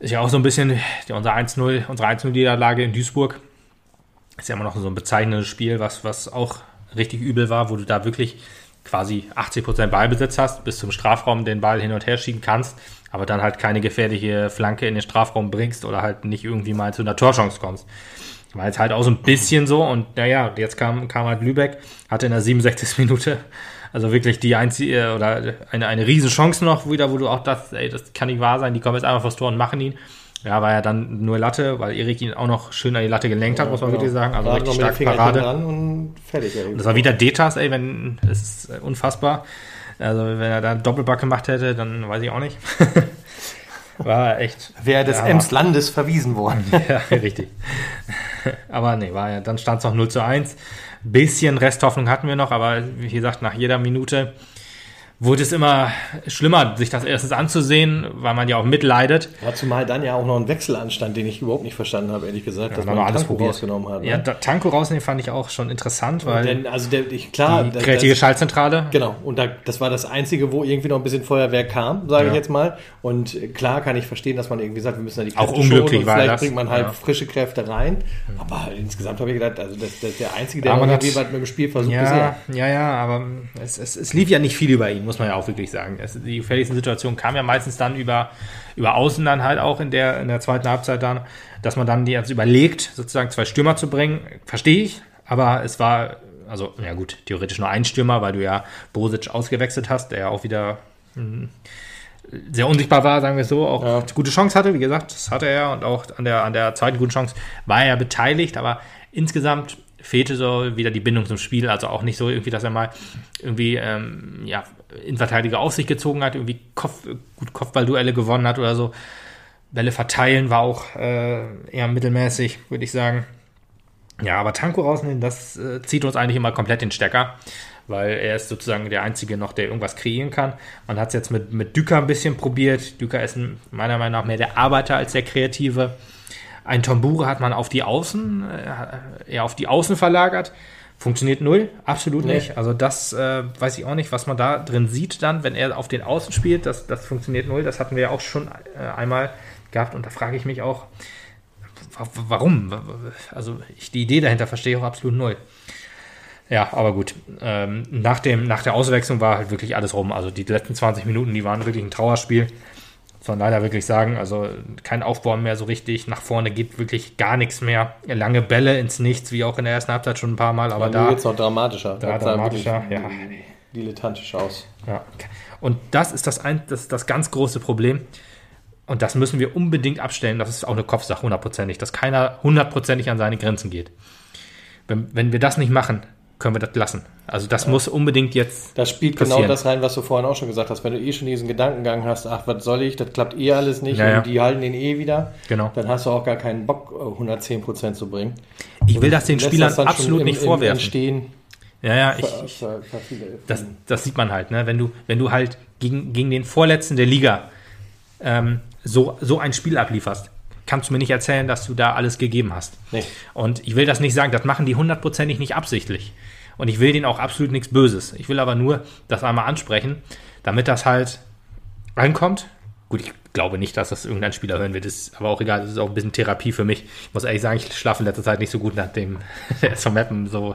ist ja auch so ein bisschen ja, unser 1-0, unsere 1-0-Niederlage in Duisburg. Ist ja immer noch so ein bezeichnendes Spiel, was, was auch richtig übel war, wo du da wirklich quasi 80% Ballbesitz hast, bis zum Strafraum den Ball hin und her schieben kannst, aber dann halt keine gefährliche Flanke in den Strafraum bringst oder halt nicht irgendwie mal zu einer Torchance kommst. War jetzt halt auch so ein bisschen so und naja, jetzt kam, kam halt Lübeck, hatte in der 67. Minute also wirklich die einzige oder eine, eine riesen Chance noch wieder, wo du auch dachtest, ey, das kann nicht wahr sein, die kommen jetzt einfach vors Tor und machen ihn. Ja, war ja dann nur Latte, weil Erik ihn auch noch schön an die Latte gelenkt hat, ja, muss man genau. wirklich sagen. Also Gerade richtig stark Parade. und fertig. Und das war wieder Detas, ey, wenn, das ist unfassbar. Also wenn er da einen Doppelback gemacht hätte, dann weiß ich auch nicht. war echt. Wäre des ja, Emslandes verwiesen worden. ja, richtig. Aber nee, war ja, dann stand es noch 0 zu 1. Bisschen Resthoffnung hatten wir noch, aber wie gesagt, nach jeder Minute wurde es immer schlimmer, sich das erstens anzusehen, weil man ja auch mitleidet. Ja, zumal dann ja auch noch ein Wechsel anstand, den ich überhaupt nicht verstanden habe, ehrlich gesagt, Ja, dass man alles alles probiert. rausgenommen hat. Ja, ne? da, Tanko rausnehmen fand ich auch schon interessant, weil Denn, also der, ich, klar, die kreative das, Schaltzentrale. Genau, und da, das war das Einzige, wo irgendwie noch ein bisschen Feuerwerk kam, sage Ja. ich jetzt mal. Und äh, klar kann ich verstehen, dass man irgendwie sagt, wir müssen da die Auch Kräfte unglücklich schonen und war vielleicht das. bringt man halt Ja. frische Kräfte rein. Aber insgesamt habe ich gedacht, also das, das der Einzige, der Aber noch man irgendwie was mit dem Spiel versucht ist Ja, er. ja, ja, aber es, es, es lief ja nicht viel über ihn, muss man ja auch wirklich sagen. Es, die gefährlichsten Situationen kamen ja meistens dann über, über Außen dann halt auch in der, in der zweiten Halbzeit dann, dass man dann jetzt überlegt, sozusagen zwei Stürmer zu bringen, verstehe ich, aber es war, also, ja gut, theoretisch nur ein Stürmer, weil du ja Bosic ausgewechselt hast, der ja auch wieder mh, sehr unsichtbar war, sagen wir es so, auch Ja. gute Chance hatte, wie gesagt, das hatte er und auch an der, an der zweiten guten Chance war er ja beteiligt, aber insgesamt fehlte so wieder die Bindung zum Spiel, also auch nicht so irgendwie, dass er mal irgendwie ähm, ja, Innenverteidiger auf sich gezogen hat, irgendwie Kopf, gut Kopfballduelle gewonnen hat oder so. Bälle verteilen war auch äh, eher mittelmäßig, würde ich sagen. Ja, aber Tanko rausnehmen, das äh, zieht uns eigentlich immer komplett den Stecker, weil er ist sozusagen der Einzige noch, der irgendwas kreieren kann. Man hat es jetzt mit, mit Düker ein bisschen probiert. Düker ist ein, meiner Meinung nach mehr der Arbeiter als der Kreative. Ein Tombure hat man auf die Außen, äh, eher auf die Außen verlagert. Funktioniert null, absolut Nee. nicht. Also das äh, weiß ich auch nicht, was man da drin sieht dann, wenn er auf den Außen spielt. Das, das funktioniert null. Das hatten wir ja auch schon äh, einmal gehabt und da frage ich mich auch, wa- wa- warum? Also ich, die Idee dahinter verstehe ich auch absolut null. Ja, aber gut. Ähm, nach, dem, nach der Auswechslung war halt wirklich alles rum. Also die letzten 20 Minuten, die waren wirklich ein Trauerspiel. Muss man leider wirklich sagen. Also kein Aufbau mehr so richtig. Nach vorne geht wirklich gar nichts mehr. Lange Bälle ins Nichts, wie auch in der ersten Halbzeit schon ein paar Mal. Aber da, jetzt noch dramatischer. da dramatischer, ja. Dilettantisch aus. Ja. Und das ist das, ein, das, das ganz große Problem. Und das müssen wir unbedingt abstellen. Das ist auch eine Kopfsache, hundertprozentig, dass keiner hundertprozentig an seine Grenzen geht. Wenn, wenn wir das nicht machen, können wir das lassen. Also das muss unbedingt jetzt. Das spielt genau passieren. das rein, was du vorhin auch schon gesagt hast. Wenn du eh schon diesen Gedankengang hast, ach, was soll ich, das klappt eh alles nicht Ja, ja. und die halten den eh wieder, Genau. dann hast du auch gar keinen Bock, äh, 110% zu bringen. Ich will das den Spielern das absolut im- nicht vorwerfen. Entstehen Ja, ja, ich, ich, das, das sieht man halt, ne? Wenn du, wenn du halt gegen, gegen den Vorletzten der Liga ähm, so, so ein Spiel ablieferst, kannst du mir nicht erzählen, dass du da alles gegeben hast. Nee. Und ich will das nicht sagen, das machen die hundertprozentig nicht absichtlich. Und ich will denen auch absolut nichts Böses. Ich will aber nur das einmal ansprechen, damit das halt ankommt. Gut, ich glaube nicht, dass das irgendein Spieler hören wird, ist aber auch egal, das ist auch ein bisschen Therapie für mich. Ich muss ehrlich sagen, ich schlafe in letzter Zeit nicht so gut, nachdem der Mappen so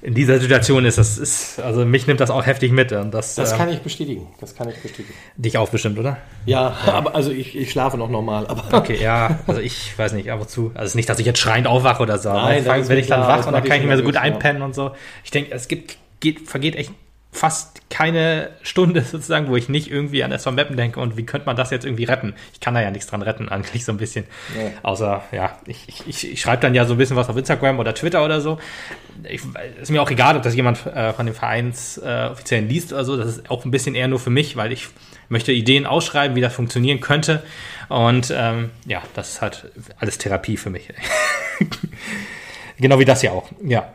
in dieser Situation ist. Das ist, also mich nimmt das auch heftig mit. Und das, Das äh, kann ich bestätigen. Das kann ich bestätigen. dich auch bestimmt, oder? Ja, aber also ich, ich schlafe noch normal. Aber Okay, ja, also ich weiß nicht, ab und zu. Also es ist nicht, dass ich jetzt schreiend aufwache oder so. Nein, wenn ich dann klar, wach das und dann kann ich ich nicht mehr so gut ja. einpennen und so. Ich denke, es gibt, geht, vergeht echt fast keine Stunde sozusagen, wo ich nicht irgendwie an SV Mappen denke und wie könnte man das jetzt irgendwie retten? Ich kann da ja nichts dran retten, eigentlich so ein bisschen. Nee. Außer, ja, ich, ich, ich, schreibe dann ja so ein bisschen was auf Instagram oder Twitter oder so. Ich, ist mir auch egal, ob das jemand äh, von den Vereinsoffiziellen äh, liest oder so. Das ist auch ein bisschen eher nur für mich, weil ich möchte Ideen ausschreiben, wie das funktionieren könnte. Und ähm, ja, das ist halt alles Therapie für mich. genau wie das ja auch. Ja.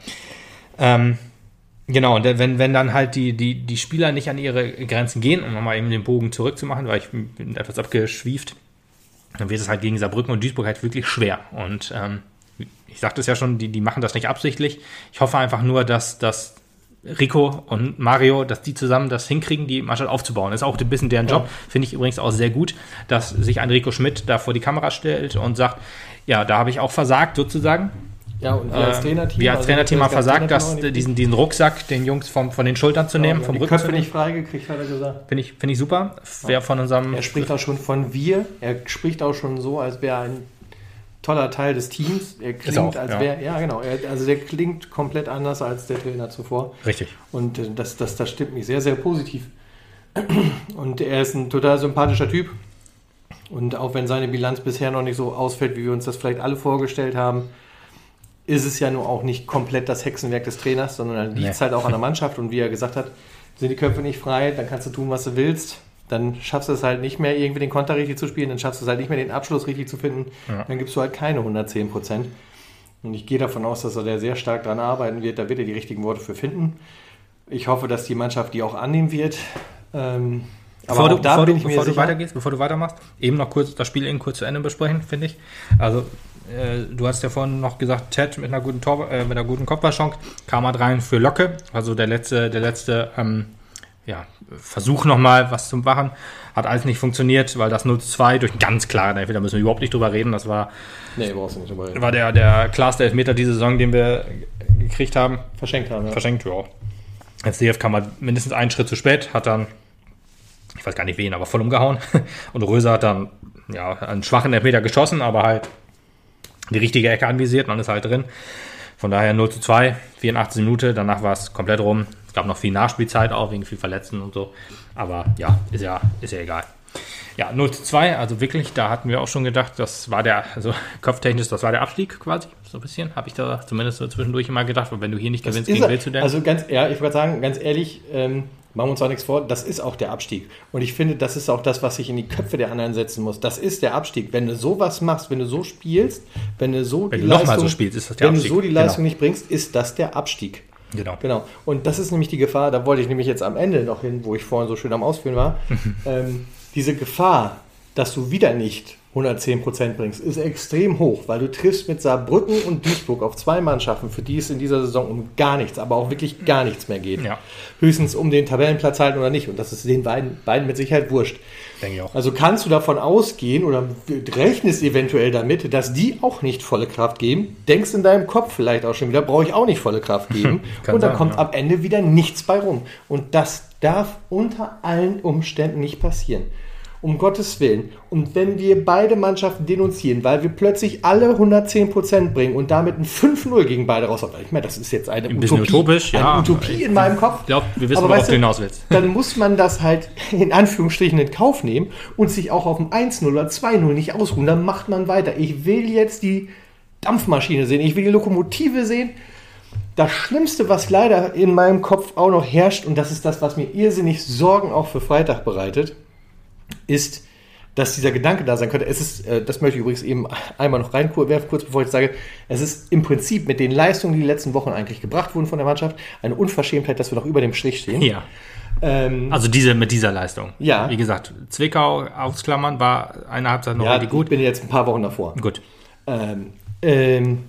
Ähm, Genau, und wenn, wenn dann halt die, die, die Spieler nicht an ihre Grenzen gehen, um nochmal eben den Bogen zurückzumachen, weil ich bin etwas abgeschwieft, dann wird es halt gegen Saarbrücken und Duisburg halt wirklich schwer. Und ähm, ich sagte es ja schon, die, die machen das nicht absichtlich. Ich hoffe einfach nur, dass, dass Rico und Mario, dass die zusammen das hinkriegen, die Mannschaft aufzubauen. Das ist auch ein bisschen deren Job. Finde ich übrigens auch sehr gut, dass sich ein Rico Schmidt da vor die Kamera stellt und sagt, ja, da habe ich auch versagt sozusagen. Ja, und wir als Ähm, Trainerteam. wir als also Trainerteam das haben versagt, nicht- diesen, diesen Rucksack den Jungs vom, von den Schultern zu nehmen, Ja, vom die Rücken Köpfe nicht freigekriegt, hat er gesagt. Finde ich, finde ich super. Wer von unserem. Er spricht auch schon von wir. Er spricht auch schon so, als wäre ein toller Teil des Teams. Er klingt, auch, als wäre, ja genau, er, also der klingt komplett anders als der Trainer zuvor. Richtig. Und äh, das, das, das stimmt mich sehr, sehr positiv. Und er ist ein total sympathischer Typ. Und auch wenn seine Bilanz bisher noch nicht so ausfällt, wie wir uns das vielleicht alle vorgestellt haben, ist es ja nur auch nicht komplett das Hexenwerk des Trainers, sondern dann liegt es Nee. halt auch an der Mannschaft. Und wie er gesagt hat, sind die Köpfe nicht frei, dann kannst du tun, was du willst. Dann schaffst du es halt nicht mehr, irgendwie den Konter richtig zu spielen, dann schaffst du es halt nicht mehr, den Abschluss richtig zu finden. Ja. Dann gibst du halt keine 110 Prozent. Und ich gehe davon aus, dass er da sehr stark dran arbeiten wird. Da wird er die richtigen Worte für finden. Ich hoffe, dass die Mannschaft die auch annehmen wird. Ähm, Bevor, du, bevor, bin du, bevor du weitergehst, bevor du weitermachst, eben noch kurz das Spiel eben kurz zu Ende besprechen, finde ich. Also, äh, du hast ja vorhin noch gesagt, Ted mit einer guten, Tor, äh, mit einer guten Kopfballchance kam halt rein für Locke. Also der letzte, der letzte ähm, ja, Versuch nochmal was zu machen. Hat alles nicht funktioniert, weil das 0 zu 2 durch einen ganz klaren Elfmeter, da müssen wir überhaupt nicht drüber reden. Das war, Nee, brauchst du nicht drüber reden. war der, der klarste Elfmeter diese Saison, den wir gekriegt haben. Verschenkt haben, ja. Verschenkt, ja. FCF kam halt mindestens einen Schritt zu spät, hat dann, ich weiß gar nicht wen, aber voll umgehauen. Und Röser hat dann, ja, einen schwachen Elfmeter geschossen, aber halt die richtige Ecke anvisiert dann ist halt drin. Von daher 0 zu 2, 84 Minuten, danach war es komplett rum. Es gab noch viel Nachspielzeit auch, wegen viel Verletzten und so. Aber ja, ist ja, ist ja egal. Ja, 0 zu 2, also wirklich, da hatten wir auch schon gedacht, das war der, also kopftechnisch, das war der Abstieg quasi, so ein bisschen, habe ich da zumindest so zwischendurch immer gedacht, und wenn du hier nicht gewinnst gegen willst du denn? Also ganz, ja, ich würde sagen, ganz ehrlich, ähm, machen wir uns auch nichts vor, das ist auch der Abstieg. Und ich finde, das ist auch das, was sich in die Köpfe der anderen setzen muss. Das ist der Abstieg. Wenn du sowas machst, wenn du so spielst, wenn du so Wenn die du Leistung, so spielst, wenn Abstieg. du so die Genau. Leistung nicht bringst, ist das der Abstieg. genau. Genau. Und das ist nämlich die Gefahr, da wollte ich nämlich jetzt am Ende noch hin, wo ich vorhin so schön am Ausführen war. ähm, diese Gefahr, dass du wieder nicht 110% bringst, ist extrem hoch, weil du triffst mit Saarbrücken und Duisburg auf zwei Mannschaften, für die es in dieser Saison um gar nichts, aber auch wirklich gar nichts mehr geht. Ja. Höchstens um den Tabellenplatz halten oder nicht. Und das ist den beiden, beiden mit Sicherheit wurscht. Denke ich auch. Also kannst du davon ausgehen oder rechnest eventuell damit, dass die auch nicht volle Kraft geben, denkst in deinem Kopf vielleicht auch schon wieder, brauche ich auch nicht volle Kraft geben. Und dann sein, kommt ja. am Ende wieder nichts bei rum. Und das darf unter allen Umständen nicht passieren. Um Gottes Willen. Und wenn wir beide Mannschaften denunzieren, weil wir plötzlich alle 110% bringen und damit ein 5-0 gegen beide raus, ich meine, das ist jetzt eine Ein Utopie, utopisch, ja. eine Utopie in meinem Kopf. Ich glaube, wir wissen, worauf du, hinaus willst. dann muss man das halt in Anführungsstrichen in Kauf nehmen und sich auch auf ein 1-0 oder 2-0 nicht ausruhen. Dann macht man weiter. Ich will jetzt die Dampfmaschine sehen. Ich will die Lokomotive sehen. Das Schlimmste, was leider in meinem Kopf auch noch herrscht, und das ist das, was mir irrsinnig Sorgen auch für Freitag bereitet, ist, dass dieser Gedanke da sein könnte. Es ist, äh, das möchte ich übrigens eben einmal noch reinwerfen, kurz bevor ich sage, es ist im Prinzip mit den Leistungen, die die letzten Wochen eigentlich gebracht wurden von der Mannschaft, eine Unverschämtheit, dass wir noch über dem Strich stehen. Ja. Ähm, Also diese mit dieser Leistung. Ja. Wie gesagt, Zwickau ausklammern war eine Halbzeit noch ja, richtig gut. ich bin jetzt ein paar Wochen davor. Gut. Ähm, ähm,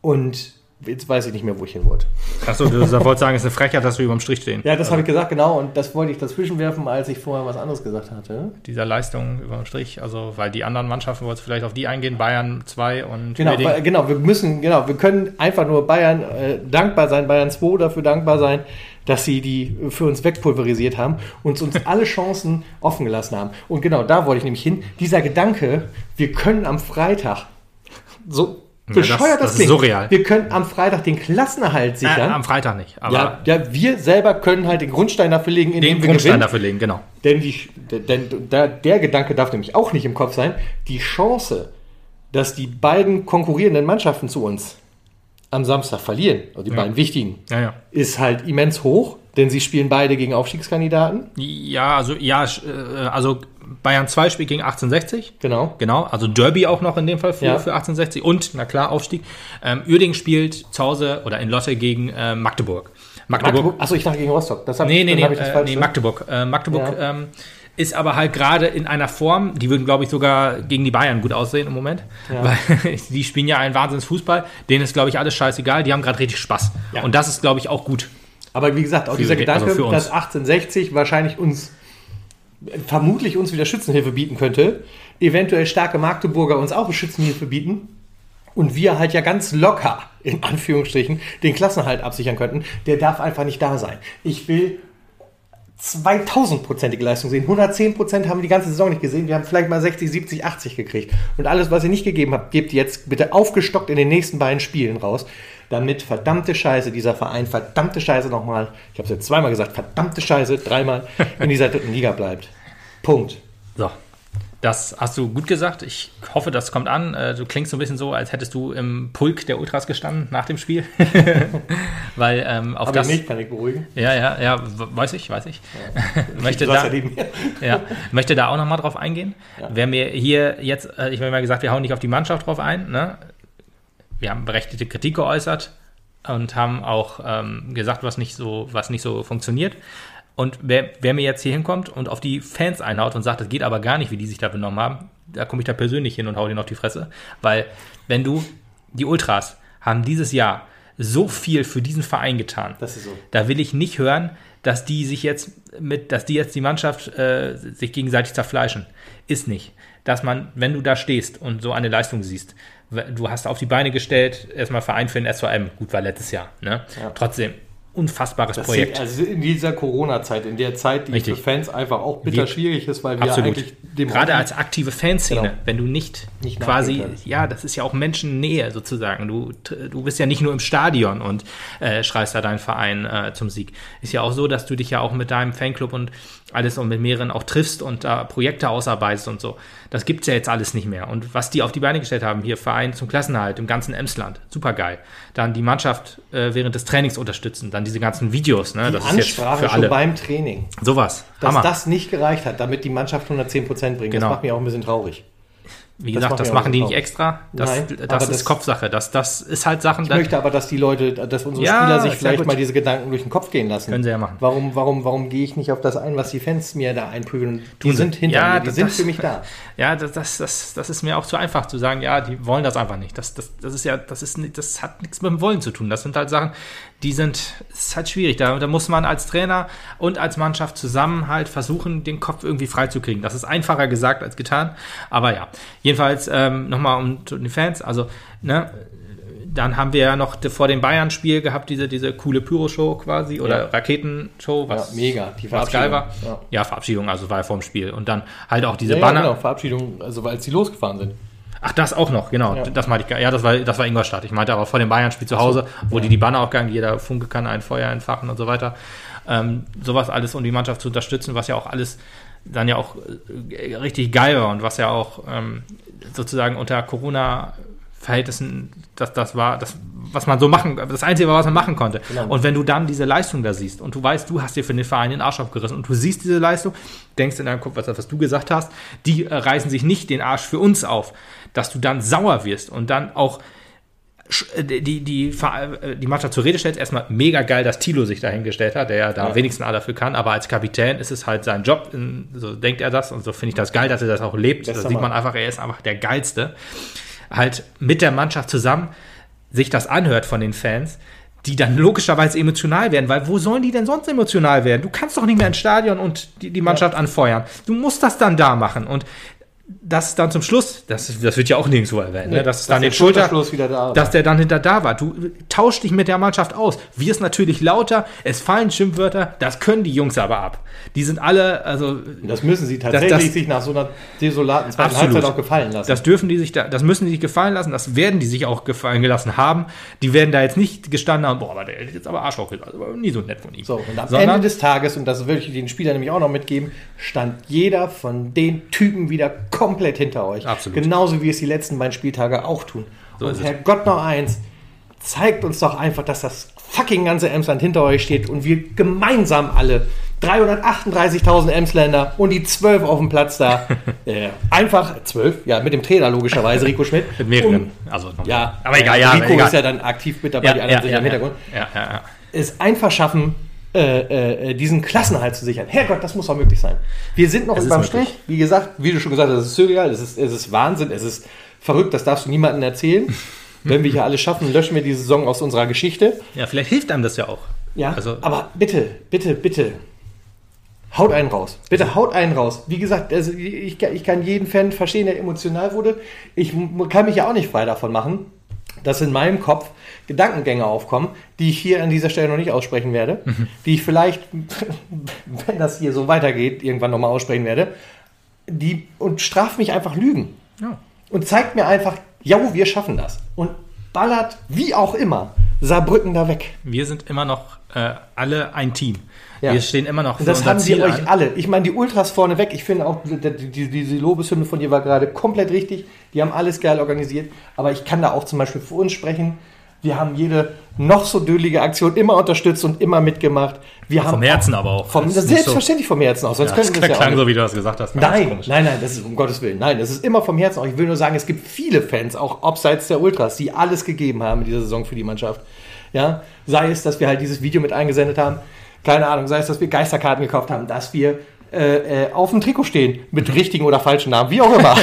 und jetzt weiß ich nicht mehr, wo ich hin wollte. Achso, du wolltest sagen, es ist eine Frechheit, dass wir über dem Strich stehen. Ja, das habe ich gesagt, genau. Und das wollte ich dazwischen werfen, als ich vorher was anderes gesagt hatte. Dieser Leistung über dem Strich. Also, weil die anderen Mannschaften, wolltest vielleicht auf die eingehen, Bayern 2 und Genau, weil, genau, wir müssen, genau, wir können einfach nur Bayern äh, dankbar sein, Bayern 2 dafür dankbar sein, dass sie die für uns wegpulverisiert haben und uns alle Chancen offen gelassen haben. Und genau, da wollte ich nämlich hin. Dieser Gedanke, wir können am Freitag so das- bescheuert das ist klingt, surreal. wir können am Freitag den Klassenerhalt äh, sichern. am Freitag nicht. Aber ja, ja, wir selber können halt den Grundstein dafür legen, den wir Grundstein dafür legen, genau. Denn, die, denn der, der Gedanke darf nämlich auch nicht im Kopf sein. Die Chance, dass die beiden konkurrierenden Mannschaften zu uns am Samstag verlieren, also die Ja. beiden wichtigen, Ja, ja. ist halt immens hoch, denn sie spielen beide gegen Aufstiegskandidaten. Ja, also, ja, äh, also Bayern 2 spielt gegen 1860. Genau. Genau, also Derby auch noch in dem Fall für, Ja. für 1860 und, na klar, Aufstieg. Ähm, Uerdingen spielt zu Hause oder in Lotte gegen äh, Magdeburg. Magdeburg, Magdeburg, achso, ich dachte gegen Rostock. Das hab nee, nee, nee, ich das äh, falsch nee, ne? Magdeburg. Äh, Magdeburg Ja. ähm, ist aber halt gerade in einer Form, die würden, glaube ich, sogar gegen die Bayern gut aussehen im Moment. Ja. Weil die spielen ja einen Wahnsinnsfußball. Denen ist, glaube ich, alles scheißegal. Die haben gerade richtig Spaß. Ja. Und das ist, glaube ich, auch gut. Aber wie gesagt, auch Für- dieser Gedanke, also dass 1860 wahrscheinlich uns vermutlich uns wieder Schützenhilfe bieten könnte, eventuell starke Magdeburger uns auch Schützenhilfe bieten und wir halt ja ganz locker, in Anführungsstrichen, den Klassenhalt absichern könnten, der darf einfach nicht da sein. Ich will 2000-prozentige Leistung sehen. 110 Prozent haben wir die ganze Saison nicht gesehen. Wir haben vielleicht mal 60, 70, 80 gekriegt. Und alles, was ihr nicht gegeben habt, gebt jetzt bitte aufgestockt in den nächsten beiden Spielen raus, damit verdammte Scheiße dieser Verein, verdammte Scheiße nochmal, ich habe es jetzt zweimal gesagt, verdammte Scheiße, dreimal in dieser dritten Liga bleibt. Punkt. So. Das hast du gut gesagt. Ich hoffe, das kommt an. Äh, du klingst so ein bisschen so, als hättest du im Pulk der Ultras gestanden nach dem Spiel. Weil ähm, auf Aber das. nicht, kann ich beruhigen. Ja, ja, ja, weiß ich, weiß ich. Ja. möchte, da, ja, möchte da auch nochmal drauf eingehen. Ja. Wer mir hier jetzt, äh, ich habe mal gesagt, wir hauen nicht auf die Mannschaft drauf ein. Ne? Wir haben berechtigte Kritik geäußert und haben auch ähm, gesagt, was nicht so, was nicht so funktioniert. Und wer, wer mir jetzt hier hinkommt und auf die Fans einhaut und sagt, das geht aber gar nicht, wie die sich da benommen haben, da komme ich da persönlich hin und hau denen auf die Fresse. Weil, wenn du, die Ultras haben dieses Jahr so viel für diesen Verein getan. Das ist so. Da will ich nicht hören, dass die sich jetzt mit, dass die jetzt die Mannschaft äh, sich gegenseitig zerfleischen. Ist nicht. Dass man, wenn du da stehst und so eine Leistung siehst, du hast auf die Beine gestellt, erstmal Verein für den SVM, gut war letztes Jahr, ne? Ja. Trotzdem, unfassbares Das Projekt. Sieht, also in dieser Corona-Zeit, in der Zeit, die Richtig. für Fans einfach auch bitter Wir- schwierig ist, weil wir Absolut. eigentlich dem Gerade als aktive Fanszene, Genau. wenn du nicht, Nicht quasi, ja, das ist ja auch Menschennähe sozusagen. Du, du bist ja nicht nur im Stadion und äh, schreist da deinen Verein äh, zum Sieg. Ist ja auch so, dass du dich ja auch mit deinem Fanclub und alles und mit mehreren auch triffst und da Projekte ausarbeitest und so. Das gibt's ja jetzt alles nicht mehr. Und was die auf die Beine gestellt haben, hier Verein zum Klassenerhalt im ganzen Emsland, super geil. Dann die Mannschaft äh, während des Trainings unterstützen, dann diese ganzen Videos, ne? die das ist jetzt Ansprache für schon alle. beim Training, Sowas. dass Hammer. das nicht gereicht hat, damit die Mannschaft 110 Prozent bringt. Genau. Das macht mich auch ein bisschen traurig. Wie Das gesagt, das machen die nicht extra. Das, Nein, das ist das- Kopfsache. Das, das ist halt Sachen, Ich möchte aber, dass die Leute, dass unsere Ja, Spieler sich vielleicht gut. mal diese Gedanken durch den Kopf gehen lassen. können sie ja machen. Warum, warum, warum gehe ich nicht auf das ein, was die Fans mir da einprügeln? Die Tun sind hinter Ja, mir, die das- sind für mich da. Ja, das, das, das, das ist mir auch zu einfach zu sagen, ja, die wollen das einfach nicht. Das, das, das ist ja, das ist nicht, das hat nichts mit dem Wollen zu tun. Das sind halt Sachen, die sind, es ist halt schwierig. Da, da muss man als Trainer und als Mannschaft zusammen halt versuchen, den Kopf irgendwie freizukriegen. Das ist einfacher gesagt als getan. Aber ja, jedenfalls ähm, nochmal um zu den Fans. Also, ne, dann haben wir ja noch vor dem Bayern-Spiel gehabt, diese, diese coole Pyro-Show quasi oder Ja. Raketenshow, was, ja, mega. Die was geil war. Ja. Ja. Verabschiedung, also war ja vorm Spiel. Und dann halt auch diese Ja, ja, Banner. genau, Verabschiedung, also als sie losgefahren sind. Ach, das auch noch, genau. Ja. Das meinte ich. gar- Ja, das war, das war Ingolstadt. Ich meinte aber vor dem Bayern-Spiel zu Hause, wo die die Banner aufgegangen, jeder Funke kann ein Feuer entfachen und so weiter. Ähm, sowas alles, um die Mannschaft zu unterstützen, was ja auch alles dann ja auch äh, richtig geil war und was ja auch ähm, sozusagen unter Corona-Verhältnissen, das, das war, das, was man so machen, das Einzige war, was man machen konnte. Genau. Und wenn du dann diese Leistung da siehst und du weißt, du hast dir für den Verein den Arsch aufgerissen und du siehst diese Leistung, denkst in deinem Kopf, was, was du gesagt hast, die äh, reißen sich nicht den Arsch für uns auf, dass du dann sauer wirst und dann auch äh, die, die, äh, die Mannschaft zur Rede stellst, erstmal mega geil, dass Tilo sich dahingestellt hat, der ja da Ja. wenigstens alle dafür kann, aber als Kapitän ist es halt sein Job, so denkt er das und so finde ich das geil, dass er das auch lebt. Da sieht man einfach, er ist einfach der Geilste. Halt mit der Mannschaft zusammen sich das anhört von den Fans, die dann logischerweise emotional werden, weil wo sollen die denn sonst emotional werden? Du kannst doch nicht mehr ins Stadion und die, die Mannschaft anfeuern. Du musst das dann da machen und das dann zum Schluss, das, das wird ja auch nirgendwo erwähnt, ne? dass es dann der den Schulter, wieder da dass der dann hinter da war. Du tausch dich mit der Mannschaft aus. Wirst natürlich lauter, es fallen Schimpfwörter, das können die Jungs aber ab. Die sind alle, also Das müssen sie tatsächlich das- sich nach so einer desolaten zweiten Absolut. Halbzeit auch gefallen lassen. Das dürfen die sich da, das müssen die sich gefallen lassen, das werden die sich auch gefallen gelassen haben. Die werden da jetzt nicht gestanden haben, boah, aber der ist jetzt aber Arschloch, das war nie so nett von ihm. so, und am Sondern- Ende des Tages, und das will ich den Spielern nämlich auch noch mitgeben, stand jeder von den Typen wieder komplett hinter euch. Absolut. Genauso wie es die letzten beiden Spieltage auch tun. So und. Herrgott noch eins, zeigt uns doch einfach, dass das fucking ganze Emsland hinter euch steht und wir gemeinsam alle 338.000 Emsländer und die 12 auf dem Platz da. äh, einfach 12, ja, mit dem Trainer logischerweise, Rico Schmidt. Mit mehreren. Um, also, ja, aber egal, ja, Rico egal. ist ja dann aktiv mit dabei, ja, die anderen ja, sind ja, im Hintergrund. Ja, ja, ja. Es einfach schaffen, äh, äh, diesen Klassenhalt zu sichern. Herrgott, das muss doch möglich sein. Wir sind noch beim. Strich. Wie gesagt, wie du schon gesagt hast, es ist surreal, es ist, es ist Wahnsinn, es ist verrückt, das darfst du niemandem erzählen. Wenn wir hier alles schaffen, löschen wir die Saison aus unserer Geschichte. ja, vielleicht hilft einem das ja auch. Ja, Also- aber bitte, bitte, bitte, haut einen raus. Bitte haut einen raus. Wie gesagt, also ich, ich kann jeden Fan verstehen, der emotional wurde. Ich kann mich ja auch nicht frei davon machen, dass in meinem Kopf Gedankengänge aufkommen, die ich hier an dieser Stelle noch nicht aussprechen werde, die ich vielleicht, wenn das hier so weitergeht, irgendwann nochmal aussprechen werde, die und straft mich einfach Lügen Ja. und zeigt mir einfach, ja, wir schaffen das. Und ballert, wie auch immer, Saarbrücken da weg. Wir sind immer noch äh, alle ein Team. Ja. Wir stehen immer noch Und das haben Ziel wir euch an. alle. Ich meine, die Ultras vorneweg, ich finde auch, die, die, diese Lobeshymne von dir war gerade komplett richtig. Die haben alles geil organisiert. Aber ich kann da auch zum Beispiel für uns sprechen. Wir haben jede noch so dölige Aktion immer unterstützt und immer mitgemacht. Wir haben Vom Herzen aber auch. Vom, nicht so- selbstverständlich vom Herzen aus. Sonst Ja, könnten das das ja auch klang so, wie du das gesagt hast. Nein, nein, nein, das ist um Gottes Willen. Nein, das ist immer vom Herzen. aus. Ich will nur sagen, es gibt viele Fans, auch abseits der Ultras, die alles gegeben haben in dieser Saison für die Mannschaft. Ja, sei es, dass wir halt dieses Video mit eingesendet haben, keine Ahnung, sei es, dass wir Geisterkarten gekauft haben, dass wir äh, äh, auf dem Trikot stehen mit richtigen oder falschen Namen, wie auch immer.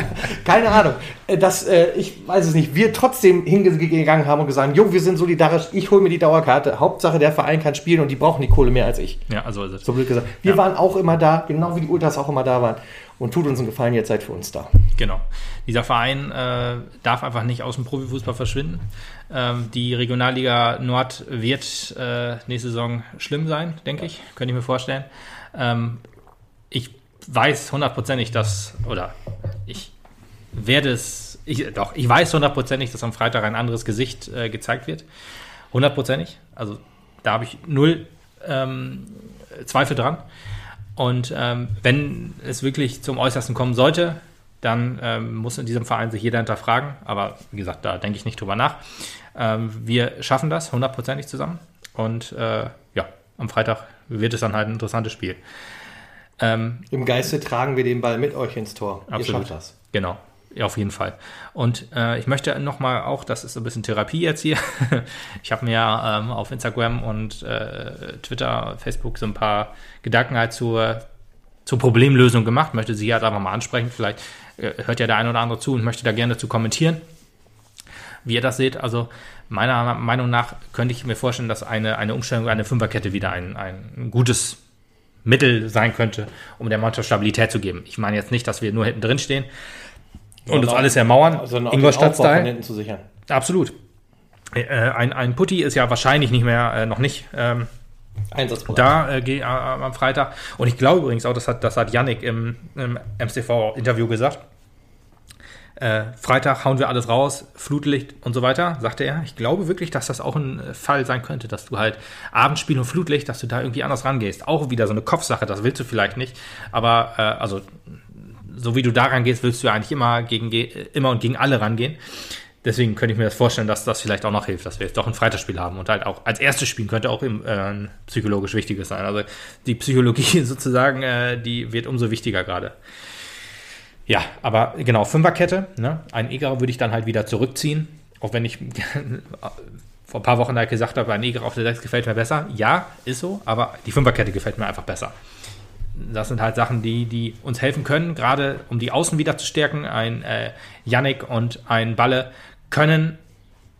keine Ahnung. Äh, Dass, äh, ich weiß es nicht, wir trotzdem hingegangen haben und gesagt haben, jo, wir sind solidarisch, ich hole mir die Dauerkarte. Hauptsache, der Verein kann spielen und die brauchen die Kohle mehr als ich. Ja, also ist es. So blöd gesagt. Wir Ja. waren auch immer da, genau wie die Ultras auch immer da waren. Und tut uns einen Gefallen, jetzt seid für uns da. Genau. Dieser Verein äh, darf einfach nicht aus dem Profifußball verschwinden. Ähm, die Regionalliga Nord wird äh, nächste Saison schlimm sein, denke ich. Könnte ich mir vorstellen. Ähm, ich weiß hundertprozentig, dass, oder ich werde es, ich, doch, ich weiß hundertprozentig, dass am Freitag ein anderes Gesicht äh, gezeigt wird. Hundertprozentig. Also da habe ich null ähm, Zweifel dran. Und ähm, wenn es wirklich zum Äußersten kommen sollte, dann ähm, muss in diesem Verein sich jeder hinterfragen. Aber wie gesagt, da denke ich nicht drüber nach. Ähm, wir schaffen das hundertprozentig zusammen. Und äh, ja, am Freitag wird es dann halt ein interessantes Spiel. Ähm, Im Geiste tragen wir den Ball mit euch ins Tor. Ihr Absolut. schafft das. Genau, ja, auf jeden Fall. Und äh, ich möchte nochmal auch, das ist so ein bisschen Therapie jetzt hier. ich habe mir ähm, auf Instagram und äh, Twitter, Facebook so ein paar Gedanken halt zur, zur Problemlösung gemacht. Möchte sie halt einfach mal ansprechen. Vielleicht hört ja der eine oder andere zu und möchte da gerne dazu kommentieren, wie ihr das seht. Also meiner Meinung nach könnte ich mir vorstellen, dass eine, eine Umstellung, eine Fünferkette wieder ein, ein gutes Mittel sein könnte, um der Mannschaft Stabilität zu geben. Ich meine jetzt nicht, dass wir nur hinten drin stehen und uns alles ermauern. Sondern auch Ingolstadt-Style. hinten zu sichern. Absolut. Äh, ein, ein Putti ist ja wahrscheinlich nicht mehr, äh, noch nicht ähm, Einsatzbereit. da äh, geh- äh, am Freitag. Und ich glaube übrigens auch, das hat, das hat Yannick im, im MCV-Interview gesagt. Äh, Freitag hauen wir alles raus, Flutlicht und so weiter, sagte er. Ich glaube wirklich, dass das auch ein äh, Fall sein könnte, dass du halt Abendspiel und Flutlicht, dass du da irgendwie anders rangehst. Auch wieder so eine Kopfsache, das willst du vielleicht nicht. Aber äh, also so wie du daran gehst, willst du ja eigentlich immer, gegen, ge- immer und gegen alle rangehen. Deswegen könnte ich mir das vorstellen, dass das vielleicht auch noch hilft, dass wir jetzt doch ein Freitagsspiel haben und halt auch als erstes Spiel könnte auch im, äh, ein psychologisch wichtiges sein. Also die Psychologie sozusagen, äh, die wird umso wichtiger gerade. Ja, aber genau, Fünferkette. Ne? Ein Egerer würde ich dann halt wieder zurückziehen. Auch wenn ich vor ein paar Wochen halt gesagt habe, ein Egerer auf der 6 gefällt mir besser. Ja, ist so, aber die Fünferkette gefällt mir einfach besser. Das sind halt Sachen, die, die uns helfen können, gerade um die Außen wieder zu stärken. Ein äh, Yannick und ein Balle können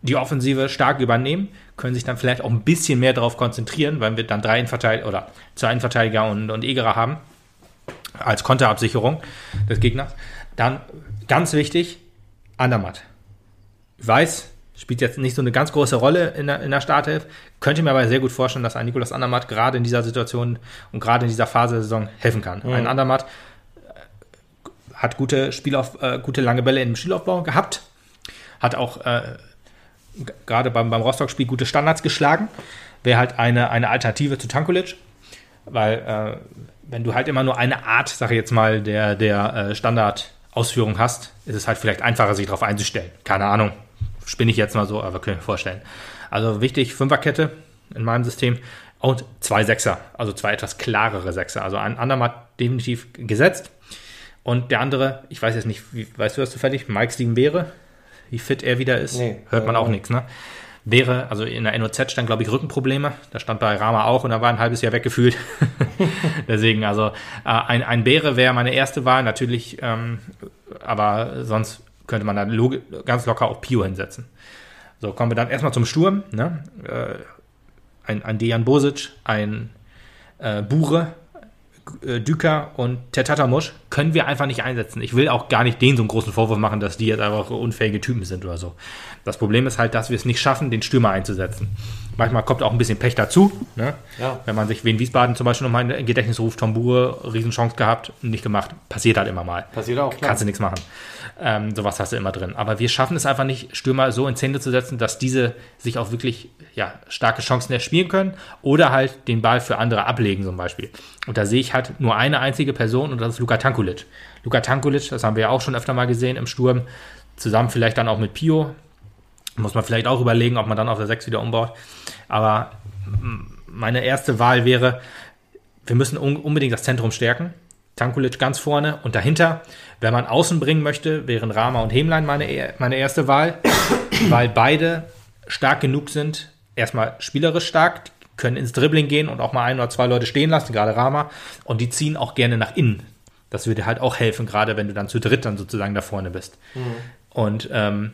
die Offensive stark übernehmen, können sich dann vielleicht auch ein bisschen mehr darauf konzentrieren, weil wir dann drei Innenverteidiger oder zwei Innenverteidiger und, und Egerer haben als Konterabsicherung des Gegners. Dann ganz wichtig, Andermatt. Ich weiß, spielt jetzt nicht so eine ganz große Rolle in der, in der Startelf, könnte mir aber sehr gut vorstellen, dass ein Nikolas Andermatt gerade in dieser Situation und gerade in dieser Phase der Saison helfen kann. Ein Andermatt äh, hat gute Spielauf, äh, gute lange Bälle im Spielaufbau gehabt, hat auch äh, gerade beim, beim Rostock-Spiel gute Standards geschlagen, wäre halt eine, eine Alternative zu Tankulic, weil äh, wenn du halt immer nur eine Art, sag ich jetzt mal, der, der äh, Standardausführung hast, ist es halt vielleicht einfacher, sich darauf einzustellen. Keine Ahnung, spinne ich jetzt mal so, aber kann ich mir vorstellen. Also wichtig, Fünferkette in meinem System und zwei Sechser, also zwei etwas klarere Sechser. Also ein Andermatt definitiv gesetzt und der andere, ich weiß jetzt nicht, wie, weißt du das zufällig, Mike Steven Beere, wie fit er wieder ist, Nee. hört man auch Äh, nichts, ne? Wäre, also in der NOZ stand, glaube ich, Rückenprobleme. Da stand bei Rama auch und da war ein halbes Jahr weggefühlt. Deswegen, also äh, ein, ein Bäre wäre meine erste Wahl, natürlich, ähm, aber sonst könnte man da ganz locker auch Pio hinsetzen. So, kommen wir dann erstmal zum Sturm. Ne? Äh, ein, ein Dejan Bosic, ein äh, Bure, äh, Düker und Tertatamusch können wir einfach nicht einsetzen. Ich will auch gar nicht denen so einen großen Vorwurf machen, dass die jetzt einfach unfähige Typen sind oder so. Das Problem ist halt, dass wir es nicht schaffen, den Stürmer einzusetzen. Manchmal kommt auch ein bisschen Pech dazu. Ne? Ja. Wenn man sich Wien Wiesbaden zum Beispiel nochmal in Gedächtnis ruft, Tom Bure, Riesenchance gehabt, nicht gemacht. Passiert halt immer mal. Passiert auch, klar. Kannst du nichts machen. Ähm, sowas hast du immer drin. Aber wir schaffen es einfach nicht, Stürmer so in Szene zu setzen, dass diese sich auch wirklich ja, starke Chancen erspielen können oder halt den Ball für andere ablegen zum Beispiel. Und da sehe ich halt nur eine einzige Person und das ist Luka Tankulic. Luka Tankulic, das haben wir ja auch schon öfter mal gesehen im Sturm, zusammen vielleicht dann auch mit Pio. Muss man vielleicht auch überlegen, ob man dann auf der 6 wieder umbaut. Aber meine erste Wahl wäre, wir müssen unbedingt das Zentrum stärken. Tankulic ganz vorne und dahinter, wenn man außen bringen möchte, wären Rama und Hemlein meine, meine erste Wahl, weil beide stark genug sind, erstmal spielerisch stark, können ins Dribbling gehen und auch mal ein oder zwei Leute stehen lassen, gerade Rama, und die ziehen auch gerne nach innen. Das würde halt auch helfen, gerade wenn du dann zu dritt dann sozusagen da vorne bist. Mhm. Und ähm,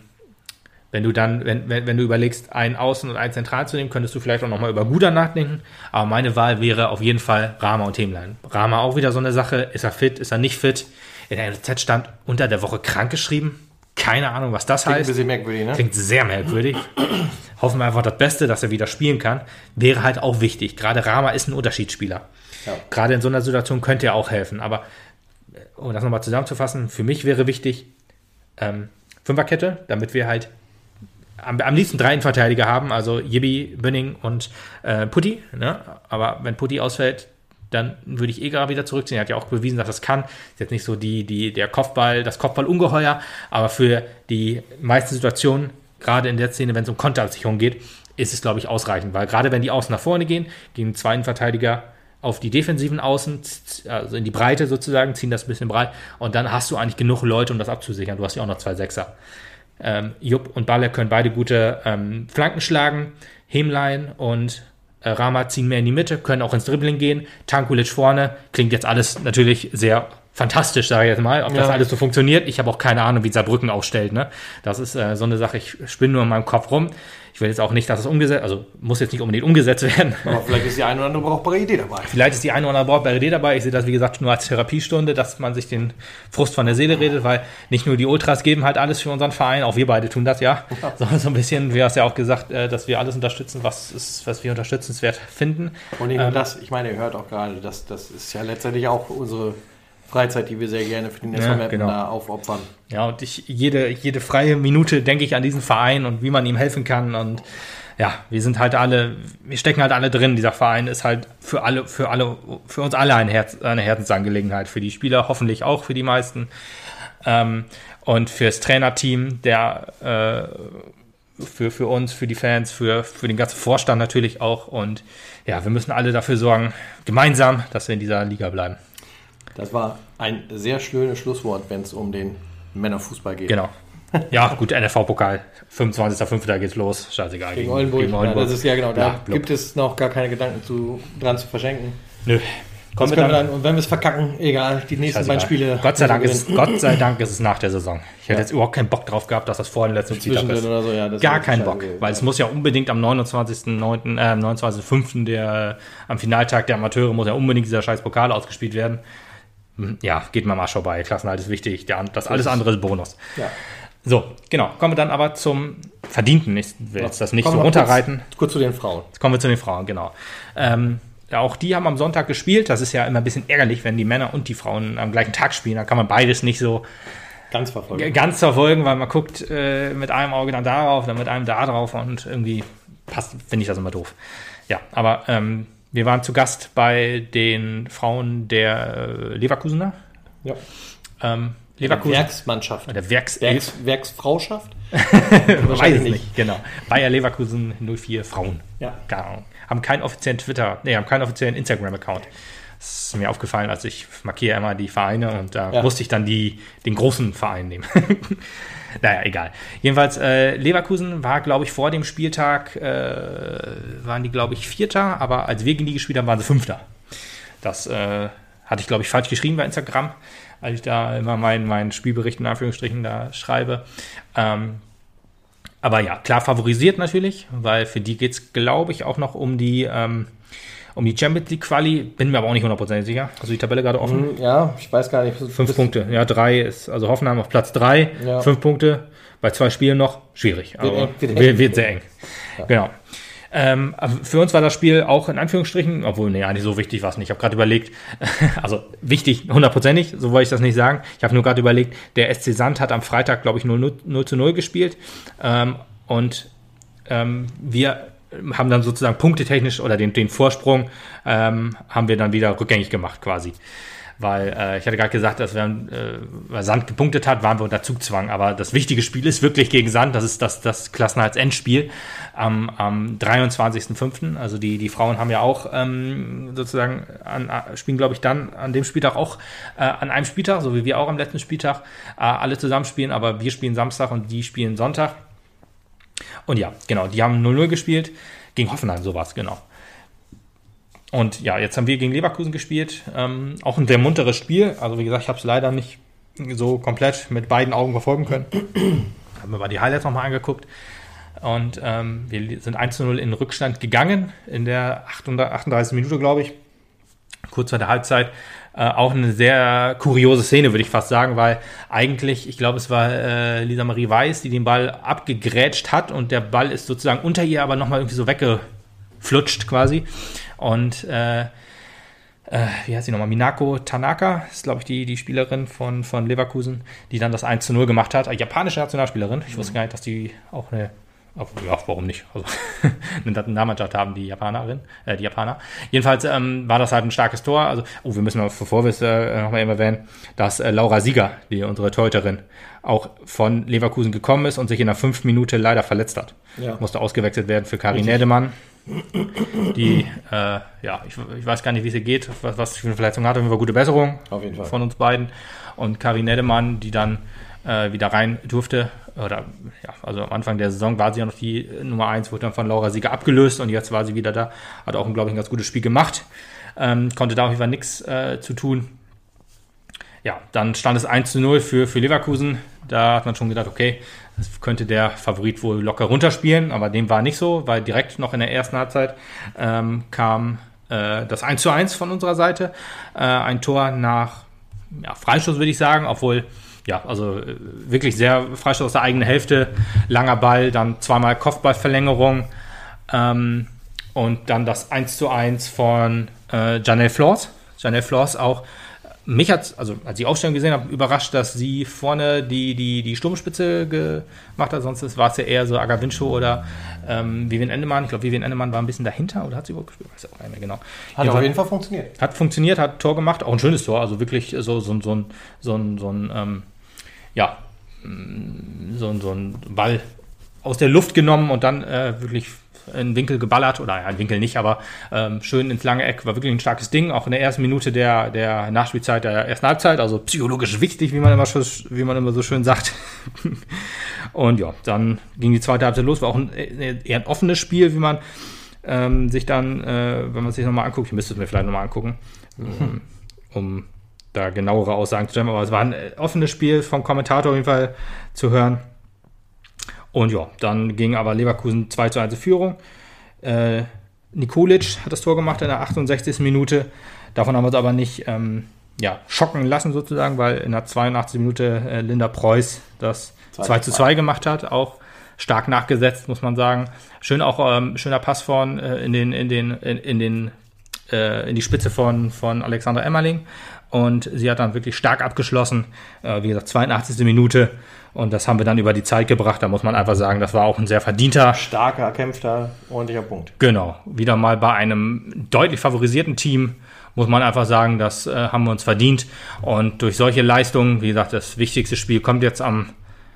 wenn du dann, wenn, wenn, wenn du überlegst, einen Außen und einen Zentral zu nehmen, könntest du vielleicht auch nochmal über Guda nachdenken. Aber meine Wahl wäre auf jeden Fall Rama und Themlein. Rama auch wieder so eine Sache. Ist er fit? Ist er nicht fit? In der NZ stand unter der Woche krank geschrieben. Keine Ahnung, was das Klingt heißt. ein bisschen merkwürdig, ne? Klingt sehr merkwürdig. Hoffen wir einfach das Beste, dass er wieder spielen kann. Wäre halt auch wichtig. Gerade Rama ist ein Unterschiedsspieler. Ja. Gerade in so einer Situation könnte er auch helfen. Aber um das nochmal zusammenzufassen, für mich wäre wichtig, ähm, Fünferkette, damit wir halt am, am liebsten drei Innenverteidiger haben, also Yibi, Bünning und äh, Putti. Ne? Aber wenn Putti ausfällt, dann würde ich Eger wieder zurückziehen. Er hat ja auch bewiesen, dass das kann. Ist jetzt nicht so die, die, der Kopfball, das Kopfballungeheuer, aber für die meisten Situationen, gerade in der Szene, wenn es um Konterabsicherung geht, ist es, glaube ich, ausreichend. Weil gerade wenn die Außen nach vorne gehen, gehen zwei Innenverteidiger auf die defensiven Außen, also in die Breite sozusagen, ziehen das ein bisschen breit und dann hast du eigentlich genug Leute, um das abzusichern. Du hast ja auch noch zwei Sechser. Ähm, Jupp und Baller können beide gute ähm, Flanken schlagen. Hemlein und äh, Rama ziehen mehr in die Mitte, können auch ins Dribbling gehen. Tankulic vorne. Klingt jetzt alles natürlich sehr fantastisch, sage ich jetzt mal, ob ja. das alles so funktioniert. Ich habe auch keine Ahnung, wie Saarbrücken aufstellt. Ne? Das ist äh, so eine Sache, ich spinne nur in meinem Kopf rum. Ich will jetzt auch nicht, dass es umgesetzt, also muss jetzt nicht unbedingt umgesetzt werden. Aber vielleicht ist die eine oder andere brauchbare Idee dabei. Vielleicht ist die eine oder andere brauchbare Idee dabei. Ich sehe das, wie gesagt, nur als Therapiestunde, dass man sich den Frust von der Seele redet, weil nicht nur die Ultras geben halt alles für unseren Verein, auch wir beide tun das ja, ja. sondern so ein bisschen, wie hast ja auch gesagt, äh, dass wir alles unterstützen, was, ist, was wir unterstützenswert finden. Und nicht nur ähm, das, ich meine, ihr hört auch gerade, dass das ist ja letztendlich auch unsere Freizeit, die wir sehr gerne für den SV ja, genau. da aufopfern. Ja, und ich, jede, jede freie Minute denke ich an diesen Verein und wie man ihm helfen kann und ja, wir sind halt alle, wir stecken halt alle drin. Dieser Verein ist halt für alle, für alle, für uns alle ein Herz, eine Herzensangelegenheit. Für die Spieler hoffentlich auch für die meisten. Ähm, und fürs Trainerteam, der äh, für, für uns, für die Fans, für, für den ganzen Vorstand natürlich auch. Und ja, wir müssen alle dafür sorgen, gemeinsam, dass wir in dieser Liga bleiben. Das war ein sehr schönes Schlusswort, wenn es um den Männerfußball geht. Genau. Ja, gut, NFV-Pokal, 25.05. da geht's los. Scheißegal. Gegen, gegen Oldenburg. Gegen Oldenburg. Ja, das ist ja genau, da ja, gibt es noch gar keine Gedanken zu, dran zu verschenken. Nö. Kommen wir dann, dann, und wenn wir es verkacken, egal, die nächsten beiden Spiele. Gott sei, Dank ist, Gott sei Dank ist es nach der Saison. Ich hätte ja. jetzt überhaupt keinen Bock drauf gehabt, dass das vor den letzten Spieltag ist. So, ja, Gar keinen Bock, weil ja. es muss ja unbedingt am 29.09., äh, 29.05. der, am Finaltag der Amateure muss ja unbedingt dieser scheiß Pokal ausgespielt werden. Hm, ja, geht mal Marsch vorbei. Klassenhalt ist wichtig. Der, das alles andere ist Bonus. Ja. So, genau. Kommen wir dann aber zum Verdienten. Ich will jetzt das nicht kommen so runterreiten. Kurz, kurz, zu den Frauen. Jetzt kommen wir zu den Frauen, genau. Ähm, auch die haben am Sonntag gespielt. Das ist ja immer ein bisschen ärgerlich, wenn die Männer und die Frauen am gleichen Tag spielen. Da kann man beides nicht so ganz verfolgen, ganz verfolgen weil man guckt äh, mit einem Auge dann darauf, dann mit einem da drauf und irgendwie passt, finde ich das immer doof. Ja, aber ähm, wir waren zu Gast bei den Frauen der äh, Leverkusener. Ja. Ähm, Leverkusen. Der Werksmannschaft. Der Werks Werks Werksfrauschaft? Weiß ich nicht. Genau. Bayer Leverkusen 04 Frauen. Ja. Gar, haben keinen offiziellen Twitter, nee, haben keinen offiziellen Instagram-Account. Das ist mir aufgefallen, als ich markiere immer die Vereine und da ja. musste ich dann die, den großen Verein nehmen. naja, egal. Jedenfalls, äh, Leverkusen war, glaube ich, vor dem Spieltag, äh, waren die, glaube ich, Vierter, aber als wir gegen die gespielt haben, waren sie Fünfter. Das äh, hatte ich, glaube ich, falsch geschrieben bei Instagram, als ich da immer meinen mein Spielbericht in Anführungsstrichen da schreibe. Ähm, aber ja, klar favorisiert natürlich, weil für die geht es, glaube ich, auch noch um die ähm, um die Champions League Quali. Bin mir aber auch nicht hundertprozentig sicher. Also die Tabelle gerade offen. Mhm, ja, ich weiß gar nicht. Fünf Punkte. Ja, drei ist, also Hoffenheim auf Platz drei. Ja. Fünf Punkte. Bei zwei Spielen noch. Schwierig. Wird, eng, wird, wird, wird sehr eng. Ja. Genau. Ähm, für uns war das Spiel auch in Anführungsstrichen, obwohl, nee, eigentlich so wichtig war es nicht. Ich habe gerade überlegt, also wichtig, hundertprozentig, so wollte ich das nicht sagen. Ich habe nur gerade überlegt, der SC Sand hat am Freitag, glaube ich, 0, 0 zu 0 gespielt. Ähm, und ähm, wir haben dann sozusagen punktetechnisch oder den, den Vorsprung ähm, haben wir dann wieder rückgängig gemacht quasi weil äh, ich hatte gerade gesagt, dass wir, äh, Sand gepunktet hat, waren wir unter Zugzwang. Aber das wichtige Spiel ist wirklich gegen Sand. Das ist das, das Klassenheits-Endspiel am, am 23.05. Also die, die Frauen haben ja auch ähm, sozusagen an, spielen, glaube ich, dann an dem Spieltag auch äh, an einem Spieltag, so wie wir auch am letzten Spieltag äh, alle zusammen spielen. Aber wir spielen Samstag und die spielen Sonntag. Und ja, genau, die haben 0-0 gespielt. Gegen Hoffenheim, sowas, genau. Und ja, jetzt haben wir gegen Leverkusen gespielt. Ähm, auch ein sehr munteres Spiel. Also wie gesagt, ich habe es leider nicht so komplett mit beiden Augen verfolgen können. haben mir mal die Highlights nochmal angeguckt. Und ähm, wir sind 1 zu 0 in Rückstand gegangen in der 38. Minute, glaube ich. Kurz vor der Halbzeit. Äh, auch eine sehr kuriose Szene, würde ich fast sagen, weil eigentlich, ich glaube, es war äh, Lisa Marie Weiß, die den Ball abgegrätscht hat und der Ball ist sozusagen unter ihr aber nochmal irgendwie so weggeflutscht quasi. Und äh, äh, wie heißt sie nochmal? Minako Tanaka ist, glaube ich, die, die Spielerin von, von Leverkusen, die dann das 1 zu 0 gemacht hat. Eine japanische Nationalspielerin. Ich wusste gar nicht, dass die auch eine ja, warum nicht? Also, eine Nationalmannschaft haben die Japanerin, äh, die Japaner. Jedenfalls ähm, war das halt ein starkes Tor. Also, oh, wir müssen mal, bevor wir es äh, nochmal eben erwähnen, dass äh, Laura Sieger, die unsere Torhüterin, auch von Leverkusen gekommen ist und sich in der fünften Minute leider verletzt hat. Ja. Musste ausgewechselt werden für Karin Nedemann die, äh, ja, ich, ich, weiß gar nicht, wie es ihr geht, was, was für eine Verletzung hat. Auf jeden Fall gute Besserung Auf jeden Fall. von uns beiden. Und Karin Nedemann, die dann äh, wieder rein durfte, oder ja, also am Anfang der Saison war sie ja noch die Nummer 1, wurde dann von Laura Sieger abgelöst und jetzt war sie wieder da, hat auch, glaube ich, ein ganz gutes Spiel gemacht, ähm, konnte da auf jeden Fall nichts äh, zu tun. Ja, dann stand es 1 zu 0 für, für Leverkusen. Da hat man schon gedacht, okay, das könnte der Favorit wohl locker runterspielen, aber dem war nicht so, weil direkt noch in der ersten Halbzeit ähm, kam äh, das 1 zu 1 von unserer Seite. Äh, ein Tor nach ja, Freistoß, würde ich sagen, obwohl, ja, also äh, wirklich sehr Freistoß aus der eigenen Hälfte, langer Ball, dann zweimal Kopfballverlängerung ähm, und dann das 1 zu 1 von äh, Janelle Flors. Janelle Flors auch mich hat, also als ich Aufstellung gesehen habe, überrascht, dass sie vorne die, die, die Sturmspitze gemacht hat. Sonst war es ja eher so Agavincho oder ähm, Vivian Endemann. Ich glaube, Vivian Endemann war ein bisschen dahinter oder hat sie überhaupt gespielt? Weiß ich auch nicht mehr genau. Hat auf jeden Fall funktioniert. Hat funktioniert, hat Tor gemacht, auch ein schönes Tor. Also wirklich so, so, so ein, so ein, so ein ähm, ja, so, so ein Ball aus der Luft genommen und dann äh, wirklich in Winkel geballert, oder ja, in Winkel nicht, aber ähm, schön ins lange Eck, war wirklich ein starkes Ding, auch in der ersten Minute der, der Nachspielzeit der ersten Halbzeit, also psychologisch wichtig, wie man immer, wie man immer so schön sagt. und ja, dann ging die zweite Halbzeit los, war auch ein, äh, eher ein offenes Spiel, wie man ähm, sich dann, äh, wenn man sich nochmal anguckt, ich müsste es mir vielleicht nochmal angucken, mhm. um da genauere Aussagen zu stellen, aber es war ein äh, offenes Spiel vom Kommentator auf jeden Fall zu hören. Und ja, dann ging aber Leverkusen 2 zu 1 Führung. Äh, Nikolic hat das Tor gemacht in der 68. Minute. Davon haben wir uns aber nicht ähm, ja, schocken lassen sozusagen, weil in der 82. Minute äh, Linda Preuß das 2 zu 2 gemacht hat. Auch stark nachgesetzt, muss man sagen. Schön auch ähm, schöner Pass von äh, in den in den in, in den äh, in die Spitze von von Alexander Emmerling und sie hat dann wirklich stark abgeschlossen. Äh, wie gesagt, 82. Minute und das haben wir dann über die Zeit gebracht. Da muss man einfach sagen, das war auch ein sehr verdienter. Starker, erkämpfter, ordentlicher Punkt. Genau. Wieder mal bei einem deutlich favorisierten Team muss man einfach sagen, das äh, haben wir uns verdient. Und durch solche Leistungen, wie gesagt, das wichtigste Spiel kommt jetzt am,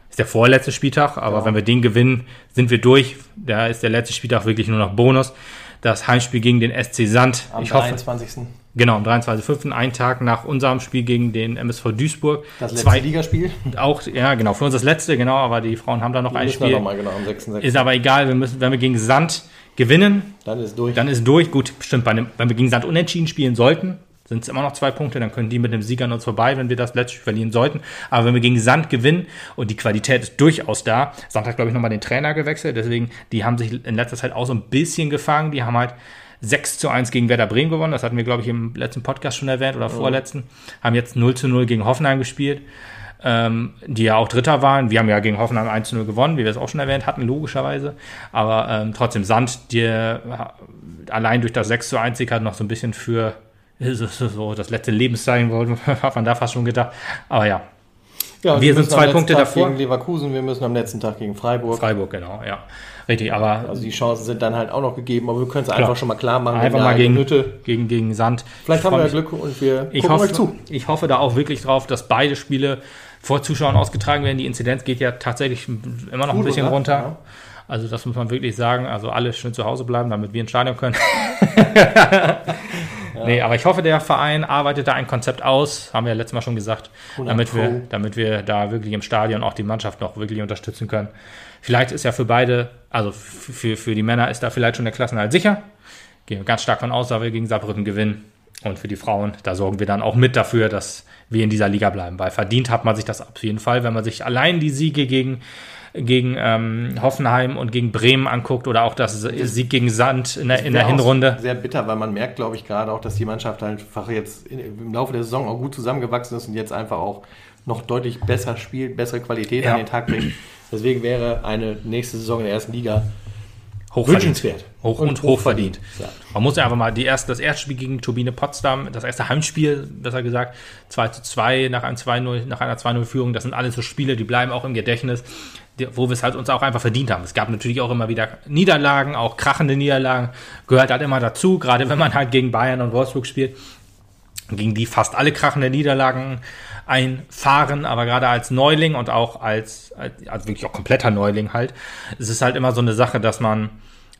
ist der vorletzte Spieltag, aber ja. wenn wir den gewinnen, sind wir durch. Da ist der letzte Spieltag wirklich nur noch Bonus. Das Heimspiel gegen den SC Sand. Am ich 23. Hoffe, Genau, am 23.05., einen Tag nach unserem Spiel gegen den MSV Duisburg. Das letzte Zwei, Ligaspiel? Auch, ja, genau, für uns das letzte, genau, aber die Frauen haben da noch die ein Spiel. Noch mal, genau, am 6. Ist aber egal, wir müssen, wenn wir gegen Sand gewinnen, dann ist durch. Dann ist durch. Gut, stimmt, bei einem, wenn wir gegen Sand unentschieden spielen sollten, sind es immer noch zwei Punkte, dann können die mit dem Sieg an uns vorbei, wenn wir das letzte Spiel verlieren sollten. Aber wenn wir gegen Sand gewinnen und die Qualität ist durchaus da, Sand hat, glaube ich, nochmal den Trainer gewechselt, deswegen, die haben sich in letzter Zeit auch so ein bisschen gefangen, die haben halt 6 zu 1 gegen Werder Bremen gewonnen. Das hatten wir, glaube ich, im letzten Podcast schon erwähnt oder vorletzten. Haben jetzt 0 zu 0 gegen Hoffenheim gespielt. ähm, die ja auch Dritter waren. Wir haben ja gegen Hoffenheim 1-0 gewonnen, wie wir es auch schon erwähnt hatten, logischerweise. Aber ähm, trotzdem Sand, der äh, allein durch das 6 zu 1 Sieg hat noch so ein bisschen für so das letzte Lebenszeichen, hat man da fast schon gedacht. Aber ja, Ja, Wir müssen sind zwei Punkte Tag davor. Gegen Leverkusen, wir müssen am letzten Tag gegen Freiburg. Freiburg, genau, ja. Richtig, aber Also die Chancen sind dann halt auch noch gegeben, aber wir können es einfach schon mal klar machen. einfach mal gegen, Minute. gegen, gegen Sand. Vielleicht Ich haben wir ja Glück und wir Ich gucken hoffe, euch zu. ich hoffe da auch wirklich drauf, dass beide Spiele vor Zuschauern ausgetragen werden. Die Inzidenz geht ja tatsächlich immer noch ein Gut, bisschen oder? runter. Ja. Also das muss man wirklich sagen. Also alle schön zu Hause bleiben, damit wir ins Stadion können. Nee, aber ich hoffe, der Verein arbeitet da ein Konzept aus, haben wir ja letztes Mal schon gesagt, 100 damit wir, damit wir da wirklich im Stadion auch die Mannschaft noch wirklich unterstützen können. Vielleicht ist ja für beide, also für, für die Männer ist da vielleicht schon der Klassenhalt sicher. Gehen wir ganz stark von aus, da wir gegen Saarbrücken gewinnen. Und für die Frauen, da sorgen wir dann auch mit dafür, dass wir in dieser Liga bleiben. Weil verdient hat man sich das auf jeden Fall, wenn man sich allein die Siege gegen, gegen ähm, Hoffenheim und gegen Bremen anguckt oder auch das Sieg gegen Sand in der, in der Hinrunde. Sehr bitter, weil man merkt, glaube ich, gerade auch, dass die Mannschaft einfach jetzt im Laufe der Saison auch gut zusammengewachsen ist und jetzt einfach auch noch deutlich besser spielt, bessere Qualität Ja. an den Tag bringt. Deswegen wäre eine nächste Saison in der ersten Liga wünschenswert. Hoch und, hochverdient. Ja. Man muss ja einfach mal die erste, das erste Spiel gegen Turbine Potsdam, das erste Heimspiel, besser gesagt, 2 zu 2 nach, einem 2-0, nach einer 2-0-Führung, das sind alles so Spiele, die bleiben auch im Gedächtnis, wo wir es halt uns auch einfach verdient haben. Es gab natürlich auch immer wieder Niederlagen, auch krachende Niederlagen, gehört halt immer dazu, gerade wenn man halt gegen Bayern und Wolfsburg spielt, gegen die fast alle krachende Niederlagen einfahren, aber gerade als Neuling und auch als, als also wirklich auch kompletter Neuling halt, es ist halt immer so eine Sache, dass man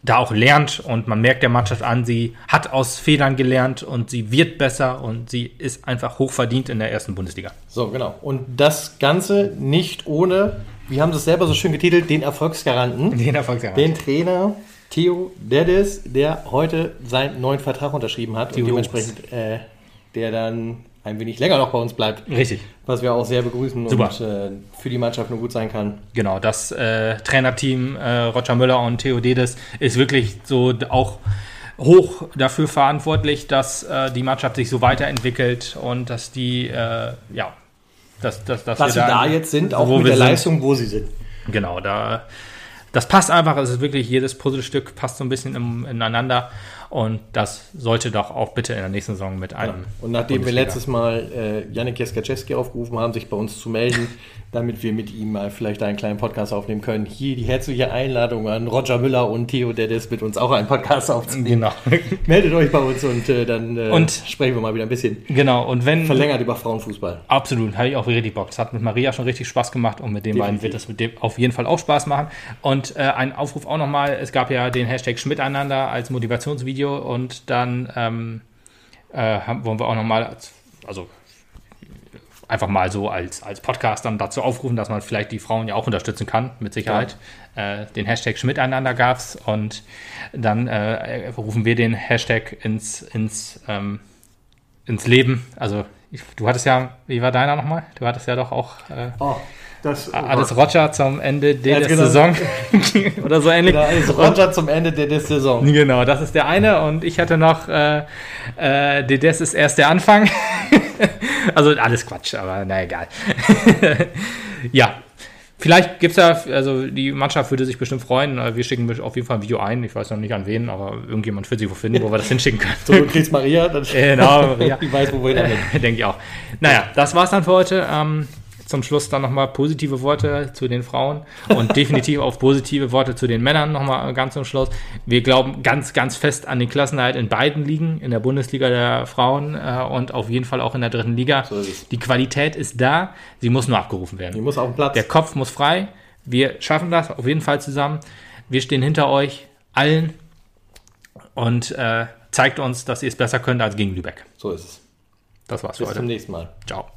da auch lernt und man merkt der Mannschaft an, sie hat aus Fehlern gelernt und sie wird besser und sie ist einfach hochverdient in der ersten Bundesliga. So, genau. Und das Ganze nicht ohne, wie haben sie es selber so schön getitelt, den Erfolgsgaranten, Den Erfolgsjahr. den Trainer Theo Dedis, der heute seinen neuen Vertrag unterschrieben hat Theo und dementsprechend äh, der dann ein wenig länger noch bei uns bleibt, Richtig. was wir auch sehr begrüßen Super. und äh, für die Mannschaft nur gut sein kann. Genau, das äh, Trainerteam äh, Roger Müller und Theo Dedes ist wirklich so auch hoch dafür verantwortlich, dass äh, die Mannschaft sich so weiterentwickelt und dass die, äh, ja, dass, dass, dass Dass sie wir da jetzt sind, auch mit der sind. Leistung, wo sie sind. Genau, da das passt einfach, es ist wirklich jedes Puzzlestück passt so ein bisschen im, ineinander und das sollte doch auch bitte in der nächsten Saison mit einem. Und nachdem wir letztes Mal äh, Janik Jeskaczewski aufgerufen haben, sich bei uns zu melden, damit wir mit ihm mal vielleicht einen kleinen Podcast aufnehmen können, hier die herzliche Einladung an Roger Müller und Theo Dedis, mit uns auch einen Podcast aufzunehmen. Genau. Meldet euch bei uns und äh, dann äh, Und- sprechen wir mal wieder ein bisschen genau, und wenn verlängert über Frauenfußball. Absolut, hatte ich auch richtig Bock. Das hat mit Maria schon richtig Spaß gemacht und mit den beiden wird das mit dem auf jeden Fall auch Spaß machen. Und äh, ein Aufruf auch nochmal, es gab ja den Hashtag Schmiteinander als Motivationsvideo und dann ähm, äh, haben, wollen wir auch nochmal, also einfach mal so als, als Podcast dann dazu aufrufen, dass man vielleicht die Frauen ja auch unterstützen kann, mit Sicherheit. Äh, den Hashtag Schmiteinander gab es und dann äh, rufen wir den Hashtag ins, ins, ähm, ins Leben. Also ich, du hattest ja, wie war deiner nochmal? Du hattest ja doch auch äh, Oh, das alles Roger zum Ende der, Ja, der genau. Saison oder so ähnlich. Genau, alles Roger zum Ende der, der Saison. Genau, das ist der eine und ich hatte noch, äh, äh, Dedes ist erst der Anfang. also alles Quatsch, aber na egal. ja, vielleicht gibt's ja, also die Mannschaft würde sich bestimmt freuen. Äh, Wir schicken auf jeden Fall ein Video ein. Ich weiß noch nicht an wen, aber irgendjemand wird sich wo finden, wo wir das hinschicken können. So, du kriegst Maria, dann Genau, Maria. die weiß, wo wir damit. Denke ich auch. Naja, das war's dann für heute. Ähm, zum Schluss dann nochmal positive Worte zu den Frauen und definitiv auch positive Worte zu den Männern nochmal ganz zum Schluss. Wir glauben ganz, ganz fest an den Klassenhalt in beiden Ligen, in der Bundesliga der Frauen äh, und auf jeden Fall auch in der dritten Liga. So. Die Qualität ist da, sie muss nur abgerufen werden. Die muss auf den Platz. Der Kopf muss frei. Wir schaffen das auf jeden Fall zusammen. Wir stehen hinter euch allen und äh, zeigt uns, dass ihr es besser könnt als gegen Lübeck. So ist es. Das war's für Bis zum heute. nächsten Mal. Ciao.